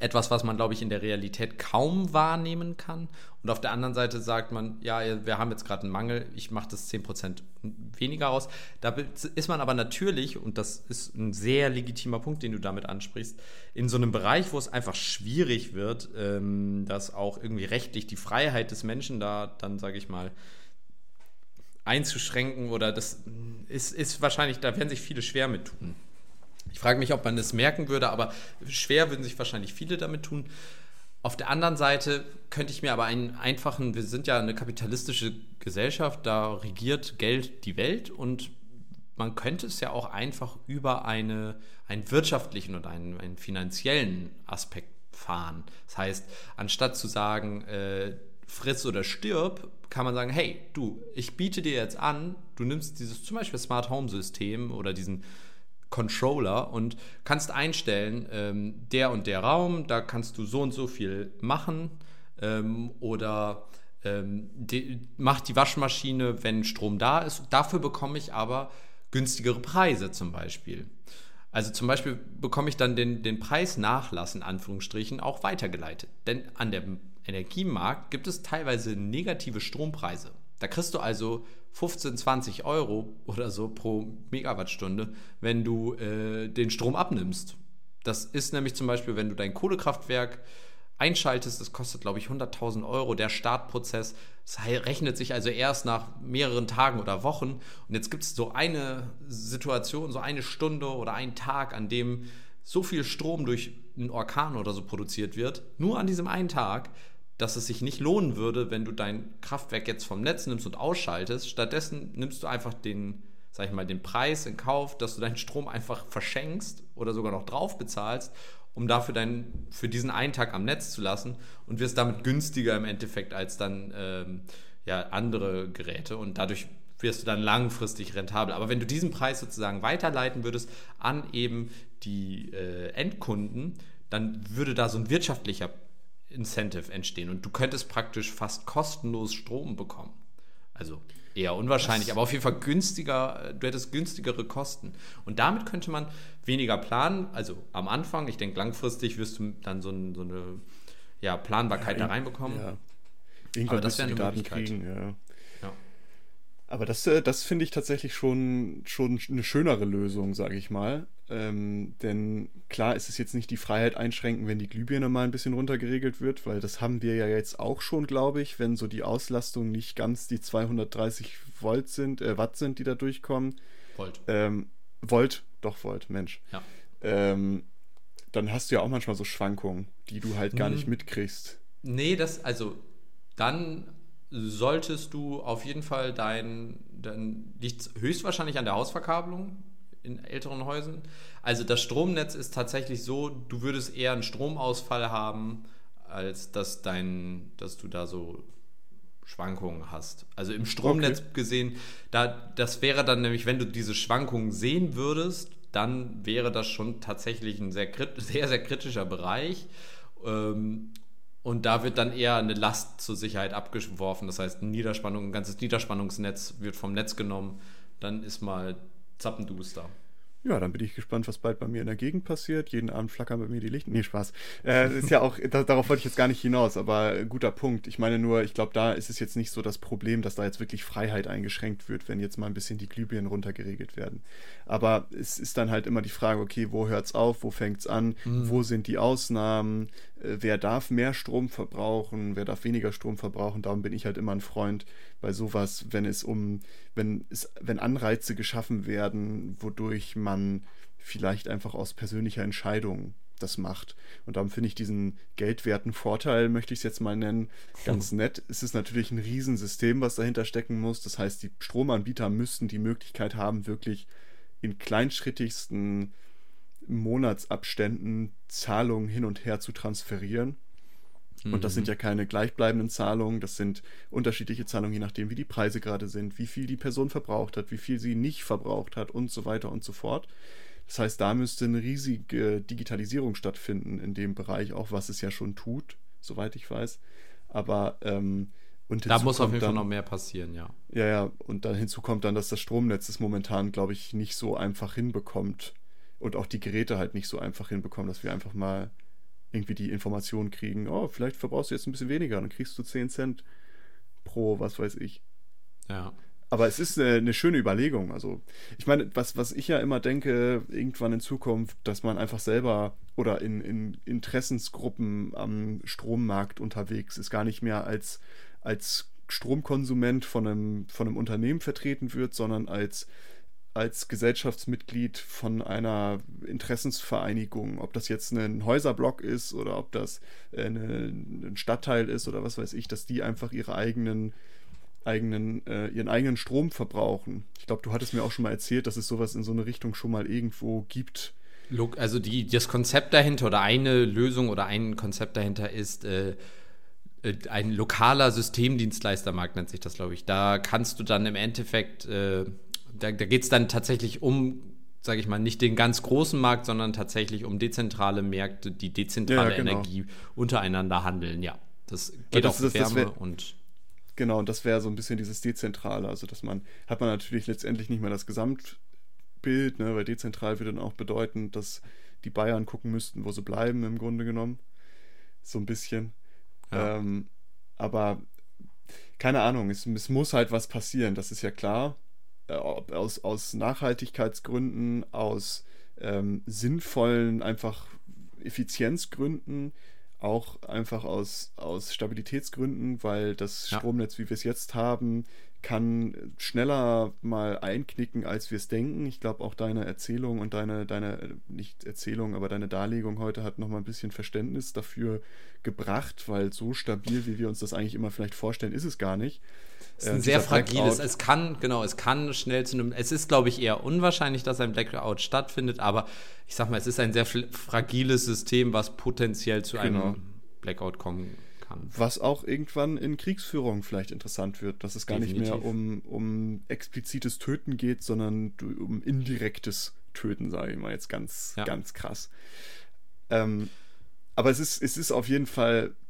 etwas, was man, glaube ich, in der Realität kaum wahrnehmen kann. Und auf der anderen Seite sagt man, ja, wir haben jetzt gerade einen Mangel, ich mache das 10% weniger aus. Da ist man aber natürlich, und das ist ein sehr legitimer Punkt, den du damit ansprichst, in so einem Bereich, wo es einfach schwierig wird, ähm, dass auch irgendwie rechtlich die Freiheit des Menschen da dann, sage ich mal, einzuschränken oder das ist, ist wahrscheinlich, da werden sich viele schwer mit tun. Ich frage mich, ob man es merken würde, aber schwer würden sich wahrscheinlich viele damit tun. Auf der anderen Seite könnte ich mir aber einen einfachen, wir sind ja eine kapitalistische Gesellschaft, da regiert Geld die Welt und man könnte es ja auch einfach über eine, einen wirtschaftlichen und einen, einen finanziellen Aspekt fahren. Das heißt, anstatt zu sagen, äh, friss oder stirb, kann man sagen, hey, du, ich biete dir jetzt an, du nimmst dieses zum Beispiel Smart Home System oder diesen Controller und kannst einstellen, ähm, der und der Raum, da kannst du so und so viel machen ähm, oder ähm, die, macht die Waschmaschine, wenn Strom da ist. Dafür bekomme ich aber günstigere Preise zum Beispiel. Also zum Beispiel bekomme ich dann den, den Preisnachlass in Anführungsstrichen auch weitergeleitet. Denn an dem Energiemarkt gibt es teilweise negative Strompreise. Da kriegst du also 15, 20 Euro oder so pro Megawattstunde, wenn du äh, den Strom abnimmst. Das ist nämlich zum Beispiel, wenn du dein Kohlekraftwerk einschaltest, das kostet, glaube ich, 100.000 Euro, der Startprozess. Das rechnet sich also erst nach mehreren Tagen oder Wochen. Und jetzt gibt es so eine Situation, so eine Stunde oder einen Tag, an dem so viel Strom durch einen Orkan oder so produziert wird, nur an diesem einen Tag, dass es sich nicht lohnen würde, wenn du dein Kraftwerk jetzt vom Netz nimmst und ausschaltest. Stattdessen nimmst du einfach den, sag ich mal, den Preis in Kauf, dass du deinen Strom einfach verschenkst oder sogar noch drauf bezahlst um dafür dein, für diesen einen Tag am Netz zu lassen und wirst damit günstiger im Endeffekt als dann ähm, ja, andere Geräte und dadurch wirst du dann langfristig rentabel. Aber wenn du diesen Preis sozusagen weiterleiten würdest an eben die äh, Endkunden, dann würde da so ein wirtschaftlicher Incentive entstehen und du könntest praktisch fast kostenlos Strom bekommen. Also eher unwahrscheinlich, das aber auf jeden Fall günstiger, du hättest günstigere Kosten. Und damit könnte man weniger planen, also am Anfang, ich denke langfristig wirst du dann so, ein, so eine ja, Planbarkeit ja, da reinbekommen. Ja. Irgendwann aber das wäre eine Daten kriegen, ja. ja. Aber das, äh, das finde ich tatsächlich schon, schon eine schönere Lösung, sage ich mal. Ähm, denn klar ist es jetzt nicht die Freiheit einschränken, wenn die Glühbirne mal ein bisschen runtergeregelt wird, weil das haben wir ja jetzt auch schon, glaube ich, wenn so die Auslastung nicht ganz die 230 Volt sind, äh, Watt sind, die da durchkommen. Volt. Ähm, Volt, doch Volt, Mensch. Ja. Ähm, dann hast du ja auch manchmal so Schwankungen, die du halt gar hm. nicht mitkriegst. Nee, das, also dann solltest du auf jeden Fall dein, dann liegt höchstwahrscheinlich an der Hausverkabelung in älteren Häusern. Also das Stromnetz ist tatsächlich so, du würdest eher einen Stromausfall haben, als dass dein, dass du da so Schwankungen hast. Also im Stromnetz okay. gesehen, da, das wäre dann nämlich, wenn du diese Schwankungen sehen würdest, dann wäre das schon tatsächlich ein sehr, sehr, sehr kritischer Bereich. Ähm, und da wird dann eher eine Last zur Sicherheit abgeworfen. Das heißt, Niederspannung, ein ganzes Niederspannungsnetz wird vom Netz genommen. Dann ist mal zappenduster. Ja, dann bin ich gespannt, was bald bei mir in der Gegend passiert. Jeden Abend flackern bei mir die Lichter. Nee, Spaß. Äh, ist ja auch, da, darauf wollte ich jetzt gar nicht hinaus, aber guter Punkt. Ich meine nur, ich glaube, da ist es jetzt nicht so das Problem, dass da jetzt wirklich Freiheit eingeschränkt wird, wenn jetzt mal ein bisschen die Glühbirnen runtergeregelt werden. Aber es ist dann halt immer die Frage, okay, wo hört es auf, wo fängt es an, mhm. wo sind die Ausnahmen, wer darf mehr Strom verbrauchen, wer darf weniger Strom verbrauchen. Darum bin ich halt immer ein Freund bei sowas, wenn es um, wenn es, wenn Anreize geschaffen werden, wodurch man vielleicht einfach aus persönlicher Entscheidung das macht. Und darum finde ich diesen geldwerten Vorteil, möchte ich es jetzt mal nennen, ganz nett. Es ist natürlich ein Riesensystem, was dahinter stecken muss. Das heißt, die Stromanbieter müssten die Möglichkeit haben, wirklich in kleinschrittigsten Monatsabständen Zahlungen hin und her zu transferieren. Und das sind mhm. ja keine gleichbleibenden Zahlungen, das sind unterschiedliche Zahlungen, je nachdem, wie die Preise gerade sind, wie viel die Person verbraucht hat, wie viel sie nicht verbraucht hat und so weiter und so fort. Das heißt, da müsste eine riesige Digitalisierung stattfinden in dem Bereich, auch was es ja schon tut, soweit ich weiß. Aber ähm, und da muss auf jeden Fall noch mehr passieren, ja. Ja, ja, und dann hinzu kommt dann, dass das Stromnetz es momentan, glaube ich, nicht so einfach hinbekommt, und auch die Geräte halt nicht so einfach hinbekommen, dass wir einfach mal irgendwie die Information kriegen, oh, vielleicht verbrauchst du jetzt ein bisschen weniger, dann kriegst du 10 Cent pro, was weiß ich. Ja. Aber es ist eine, eine, schöne Überlegung. Also, ich meine, was, was ich ja immer denke, irgendwann in Zukunft, dass man einfach selber oder in, in Interessensgruppen am Strommarkt unterwegs ist, gar nicht mehr als, als Stromkonsument von einem, von einem Unternehmen vertreten wird, sondern als als Gesellschaftsmitglied von einer Interessensvereinigung, ob das jetzt ein Häuserblock ist oder ob das äh, eine, ein Stadtteil ist oder was weiß ich, dass die einfach ihre eigenen eigenen, äh, ihren eigenen Strom verbrauchen. Ich glaube, du hattest mir auch schon mal erzählt, dass es sowas in so eine Richtung schon mal irgendwo gibt. Also die, das Konzept dahinter oder eine Lösung oder ein Konzept dahinter ist äh, äh ein lokaler Systemdienstleistermarkt, nennt sich das, glaube ich. Da kannst du dann im Endeffekt äh, da, da geht es dann tatsächlich um, sage ich mal, nicht den ganz großen Markt, sondern tatsächlich um dezentrale Märkte, die dezentrale ja, genau. Energie untereinander handeln. Ja, das geht das, auf das, Wärme wär, und Genau, und das wäre so ein bisschen dieses Dezentrale. Also, dass man, hat man natürlich letztendlich nicht mehr das Gesamtbild, ne, weil dezentral würde dann auch bedeuten, dass die Bayern gucken müssten, wo sie bleiben, im Grunde genommen. So ein bisschen. Ja. Ähm, aber keine Ahnung, es, es, muss halt was passieren, das ist ja klar. Äh, aus, aus Nachhaltigkeitsgründen, aus ähm, sinnvollen, einfach Effizienzgründen, auch einfach aus, aus Stabilitätsgründen, weil das ja. Stromnetz, wie wir es jetzt haben, kann schneller mal einknicken, als wir es denken. Ich glaube, auch deine Erzählung und deine, deine, nicht Erzählung, aber deine Darlegung heute hat nochmal ein bisschen Verständnis dafür gebracht, weil so stabil, wie wir uns das eigentlich immer vielleicht vorstellen, ist es gar nicht. Es ist ein äh, sehr fragiles, es kann, genau, es kann schnell zu einem, es ist, glaube ich, eher unwahrscheinlich, dass ein Blackout stattfindet, aber ich sag mal, es ist ein sehr fragiles System, was potenziell zu genau. einem Blackout kommen kann. Was auch irgendwann in Kriegsführung vielleicht interessant wird, dass es gar Definitiv. nicht mehr um, um explizites Töten geht, sondern um indirektes Töten, sage ich mal jetzt ganz, ja. ganz krass. Ähm, aber es ist, es ist auf jeden Fall äh,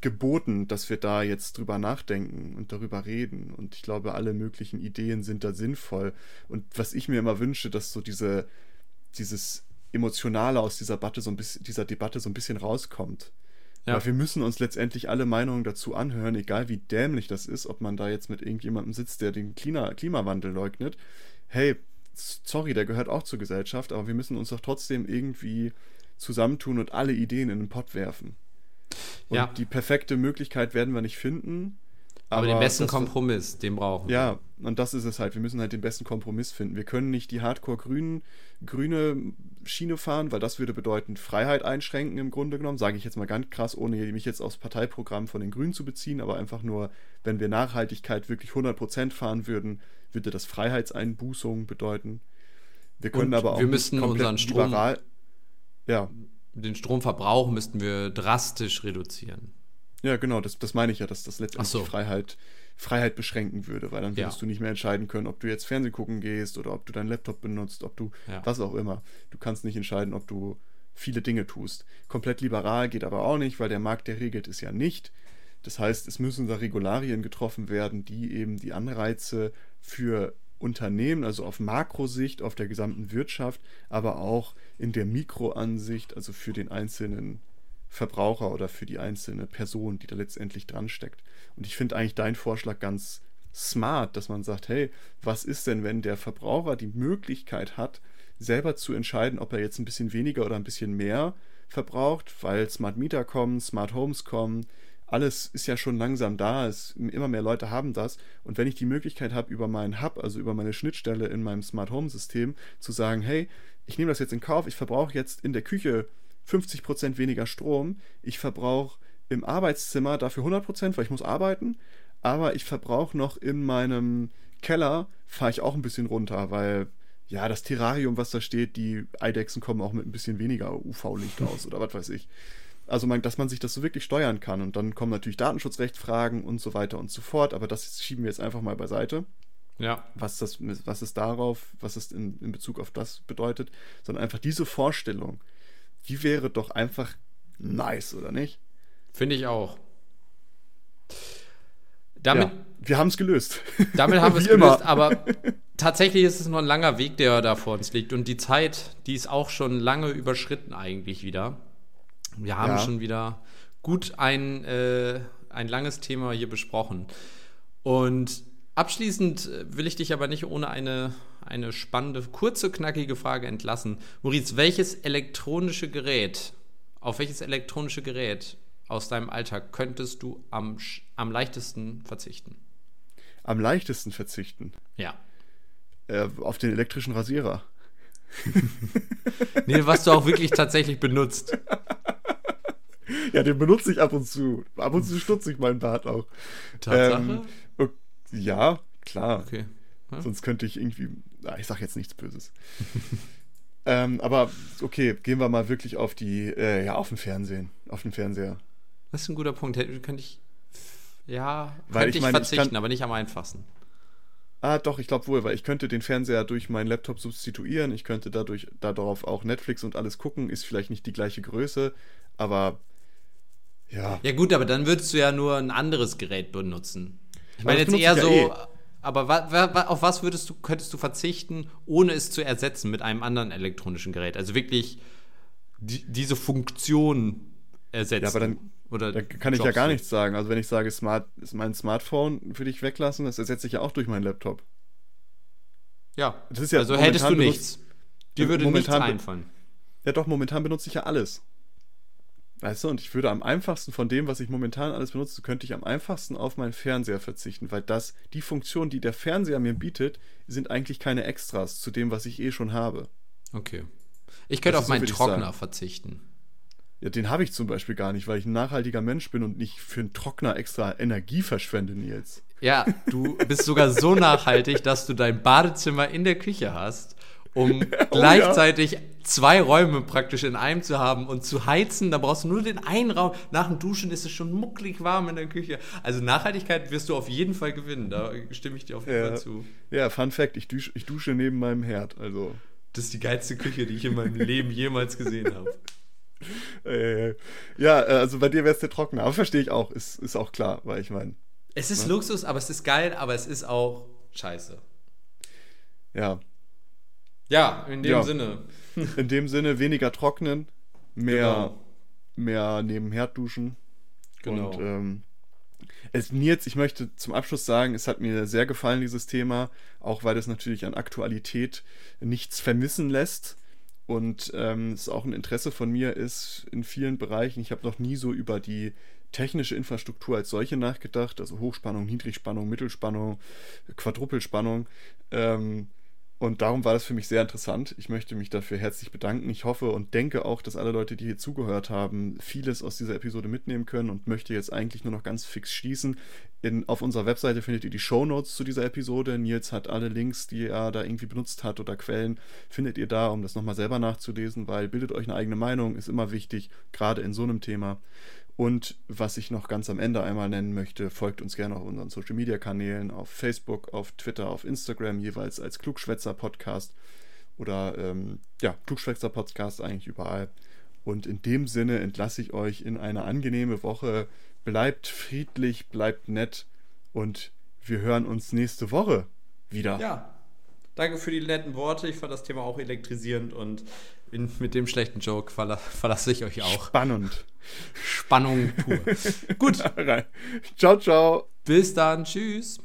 geboten, dass wir da jetzt drüber nachdenken und darüber reden. Und ich glaube, alle möglichen Ideen sind da sinnvoll. Und was ich mir immer wünsche, dass so diese, dieses Emotionale aus dieser Debatte so ein bisschen, dieser Debatte so ein bisschen rauskommt. Ja. Weil wir müssen uns letztendlich alle Meinungen dazu anhören, egal wie dämlich das ist, ob man da jetzt mit irgendjemandem sitzt, der den Klima Klimawandel leugnet. Hey, sorry, der gehört auch zur Gesellschaft, aber wir müssen uns doch trotzdem irgendwie zusammentun und alle Ideen in den Pott werfen. Und ja. die perfekte Möglichkeit werden wir nicht finden. Aber, aber den besten Kompromiss, den brauchen wir. Ja, und das ist es halt. Wir müssen halt den besten Kompromiss finden. Wir können nicht die Hardcore-grüne Schiene fahren, weil das würde bedeuten, Freiheit einschränken im Grunde genommen. Sage ich jetzt mal ganz krass, ohne mich jetzt aufs Parteiprogramm von den Grünen zu beziehen, aber einfach nur, wenn wir Nachhaltigkeit wirklich 100% fahren würden, würde das Freiheitseinbußungen bedeuten. Wir können und aber auch wir müssen unseren Strom, liberal, ja. Den Stromverbrauch müssten wir drastisch reduzieren. Ja, genau, das, das meine ich ja, dass das letztendlich so. Freiheit, Freiheit beschränken würde, weil dann würdest ja. du nicht mehr entscheiden können, ob du jetzt Fernsehen gucken gehst oder ob du deinen Laptop benutzt, ob du ja. was auch immer. Du kannst nicht entscheiden, ob du viele Dinge tust. Komplett liberal geht aber auch nicht, weil der Markt, der regelt es ja nicht. Das heißt, es müssen da Regularien getroffen werden, die eben die Anreize für Unternehmen, also auf Makrosicht, auf der gesamten Wirtschaft, aber auch in der Mikroansicht, also für den einzelnen Verbraucher oder für die einzelne Person, die da letztendlich dran steckt. Und ich finde eigentlich deinen Vorschlag ganz smart, dass man sagt, hey, was ist denn, wenn der Verbraucher die Möglichkeit hat, selber zu entscheiden, ob er jetzt ein bisschen weniger oder ein bisschen mehr verbraucht, weil Smart Meter kommen, Smart Homes kommen, alles ist ja schon langsam da, es, immer mehr Leute haben das. Und wenn ich die Möglichkeit habe, über meinen Hub, also über meine Schnittstelle in meinem Smart Home System, zu sagen, hey, ich nehme das jetzt in Kauf, ich verbrauche jetzt in der Küche 50% weniger Strom. Ich verbrauche im Arbeitszimmer dafür 100%, weil ich muss arbeiten. Aber ich verbrauche noch in meinem Keller, fahre ich auch ein bisschen runter, weil ja, das Terrarium, was da steht, die Eidechsen kommen auch mit ein bisschen weniger UV-Licht aus oder was weiß ich. Also, man, dass man sich das so wirklich steuern kann. Und dann kommen natürlich Datenschutzrechtfragen und so weiter und so fort. Aber das schieben wir jetzt einfach mal beiseite. Ja. Was, das, was es darauf, was es in, in Bezug auf das bedeutet, sondern einfach diese Vorstellung, die wäre doch einfach nice, oder nicht? Finde ich auch. Damit, ja, wir haben es gelöst. Damit haben wir es gelöst, immer. aber tatsächlich ist es nur ein langer Weg, der da vor uns liegt. Und die Zeit, die ist auch schon lange überschritten eigentlich wieder. Wir haben ja. schon wieder gut ein, äh, ein langes Thema hier besprochen. Und abschließend will ich dich aber nicht ohne eine eine spannende, kurze, knackige Frage entlassen. Maurice, welches elektronische Gerät, auf welches elektronische Gerät aus deinem Alltag könntest du am, am leichtesten verzichten? Am leichtesten verzichten? Ja. Äh, auf den elektrischen Rasierer. nee, was du auch wirklich tatsächlich benutzt. Ja, den benutze ich ab und zu. Ab und zu stutze ich meinen Bart auch. Tatsache? Ähm, ja, klar. Okay. Sonst könnte ich irgendwie. Ah, ich sag jetzt nichts Böses. ähm, aber okay, gehen wir mal wirklich auf die, äh, ja, auf den Fernsehen, auf den Fernseher. Das ist ein guter Punkt. Könnte ich, ja, weil könnte ich, meine, verzichten, ich kann, aber nicht am einfachsten. Ah, doch, ich glaube wohl, weil ich könnte den Fernseher durch meinen Laptop substituieren. Ich könnte dadurch darauf auch Netflix und alles gucken. Ist vielleicht nicht die gleiche Größe, aber ja. Ja gut, aber dann würdest du ja nur ein anderes Gerät benutzen. Ich meine jetzt eher so eh. Aber wa, wa, auf was würdest du, könntest du verzichten, ohne es zu ersetzen mit einem anderen elektronischen Gerät? Also wirklich die, diese Funktion ersetzen. Ja, aber dann, Oder dann kann ich ja gar nichts sagen. Also wenn ich sage, Smart, ist mein Smartphone würde ich weglassen, das ersetze ich ja auch durch meinen Laptop. Ja, ja also hättest du nichts. Dir würde nichts einfallen. Ja doch, momentan benutze ich ja alles. Weißt du, und ich würde am einfachsten von dem, was ich momentan alles benutze, könnte ich am einfachsten auf meinen Fernseher verzichten, weil das, die Funktion, die der Fernseher mir bietet, sind eigentlich keine Extras zu dem, was ich eh schon habe. Okay. Ich könnte auf meinen so, Trockner verzichten. Ja, den habe ich zum Beispiel gar nicht, weil ich ein nachhaltiger Mensch bin und nicht für einen Trockner extra Energie verschwende, Nils. Ja, du bist sogar so nachhaltig, dass du dein Badezimmer in der Küche hast um oh, gleichzeitig ja. zwei Räume praktisch in einem zu haben und zu heizen. Da brauchst du nur den einen Raum. Nach dem Duschen ist es schon mucklig warm in der Küche. Also Nachhaltigkeit wirst du auf jeden Fall gewinnen. Da stimme ich dir auf jeden ja. Fall zu. Ja, Fun Fact: ich dusche, ich dusche neben meinem Herd. Also. Das ist die geilste Küche, die ich in meinem Leben jemals gesehen habe. Äh, ja, also bei dir wäre es der Trockner. Aber verstehe ich auch. Ist, ist auch klar, weil ich meine. Es ist ne? Luxus, aber es ist geil, aber es ist auch scheiße. Ja, ja, in dem ja. Sinne. In dem Sinne weniger trocknen, mehr, genau. mehr neben Herd duschen. Genau. Und ähm, es, Nils, ich möchte zum Abschluss sagen, es hat mir sehr gefallen, dieses Thema, auch weil es natürlich an Aktualität nichts vermissen lässt und ähm, es auch ein Interesse von mir ist in vielen Bereichen. Ich habe noch nie so über die technische Infrastruktur als solche nachgedacht, also Hochspannung, Niedrigspannung, Mittelspannung, Quadrupelspannung. Ähm, und darum war das für mich sehr interessant. Ich möchte mich dafür herzlich bedanken. Ich hoffe und denke auch, dass alle Leute, die hier zugehört haben, vieles aus dieser Episode mitnehmen können und möchte jetzt eigentlich nur noch ganz fix schließen. In, auf unserer Webseite findet ihr die Show Notes zu dieser Episode. Nils hat alle Links, die er da irgendwie benutzt hat oder Quellen, findet ihr da, um das nochmal selber nachzulesen, weil bildet euch eine eigene Meinung, ist immer wichtig, gerade in so einem Thema. Und was ich noch ganz am Ende einmal nennen möchte, folgt uns gerne auf unseren Social Media Kanälen, auf Facebook, auf Twitter, auf Instagram, jeweils als Klugschwätzer Podcast oder ähm, ja, Klugschwätzer Podcast eigentlich überall. Und in dem Sinne entlasse ich euch in eine angenehme Woche. Bleibt friedlich, bleibt nett und wir hören uns nächste Woche wieder. Ja, danke für die netten Worte. Ich fand das Thema auch elektrisierend und in, mit dem schlechten Joke verla verlasse ich euch auch. Spannend. Spannung pur. Gut. ciao, ciao. Bis dann. Tschüss.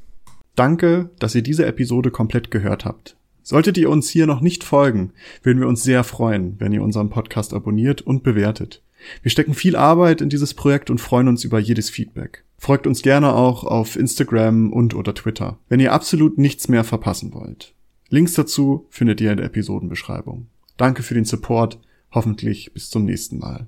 Danke, dass ihr diese Episode komplett gehört habt. Solltet ihr uns hier noch nicht folgen, würden wir uns sehr freuen, wenn ihr unseren Podcast abonniert und bewertet. Wir stecken viel Arbeit in dieses Projekt und freuen uns über jedes Feedback. Folgt uns gerne auch auf Instagram und oder Twitter, wenn ihr absolut nichts mehr verpassen wollt. Links dazu findet ihr in der Episodenbeschreibung. Danke für den Support. Hoffentlich bis zum nächsten Mal.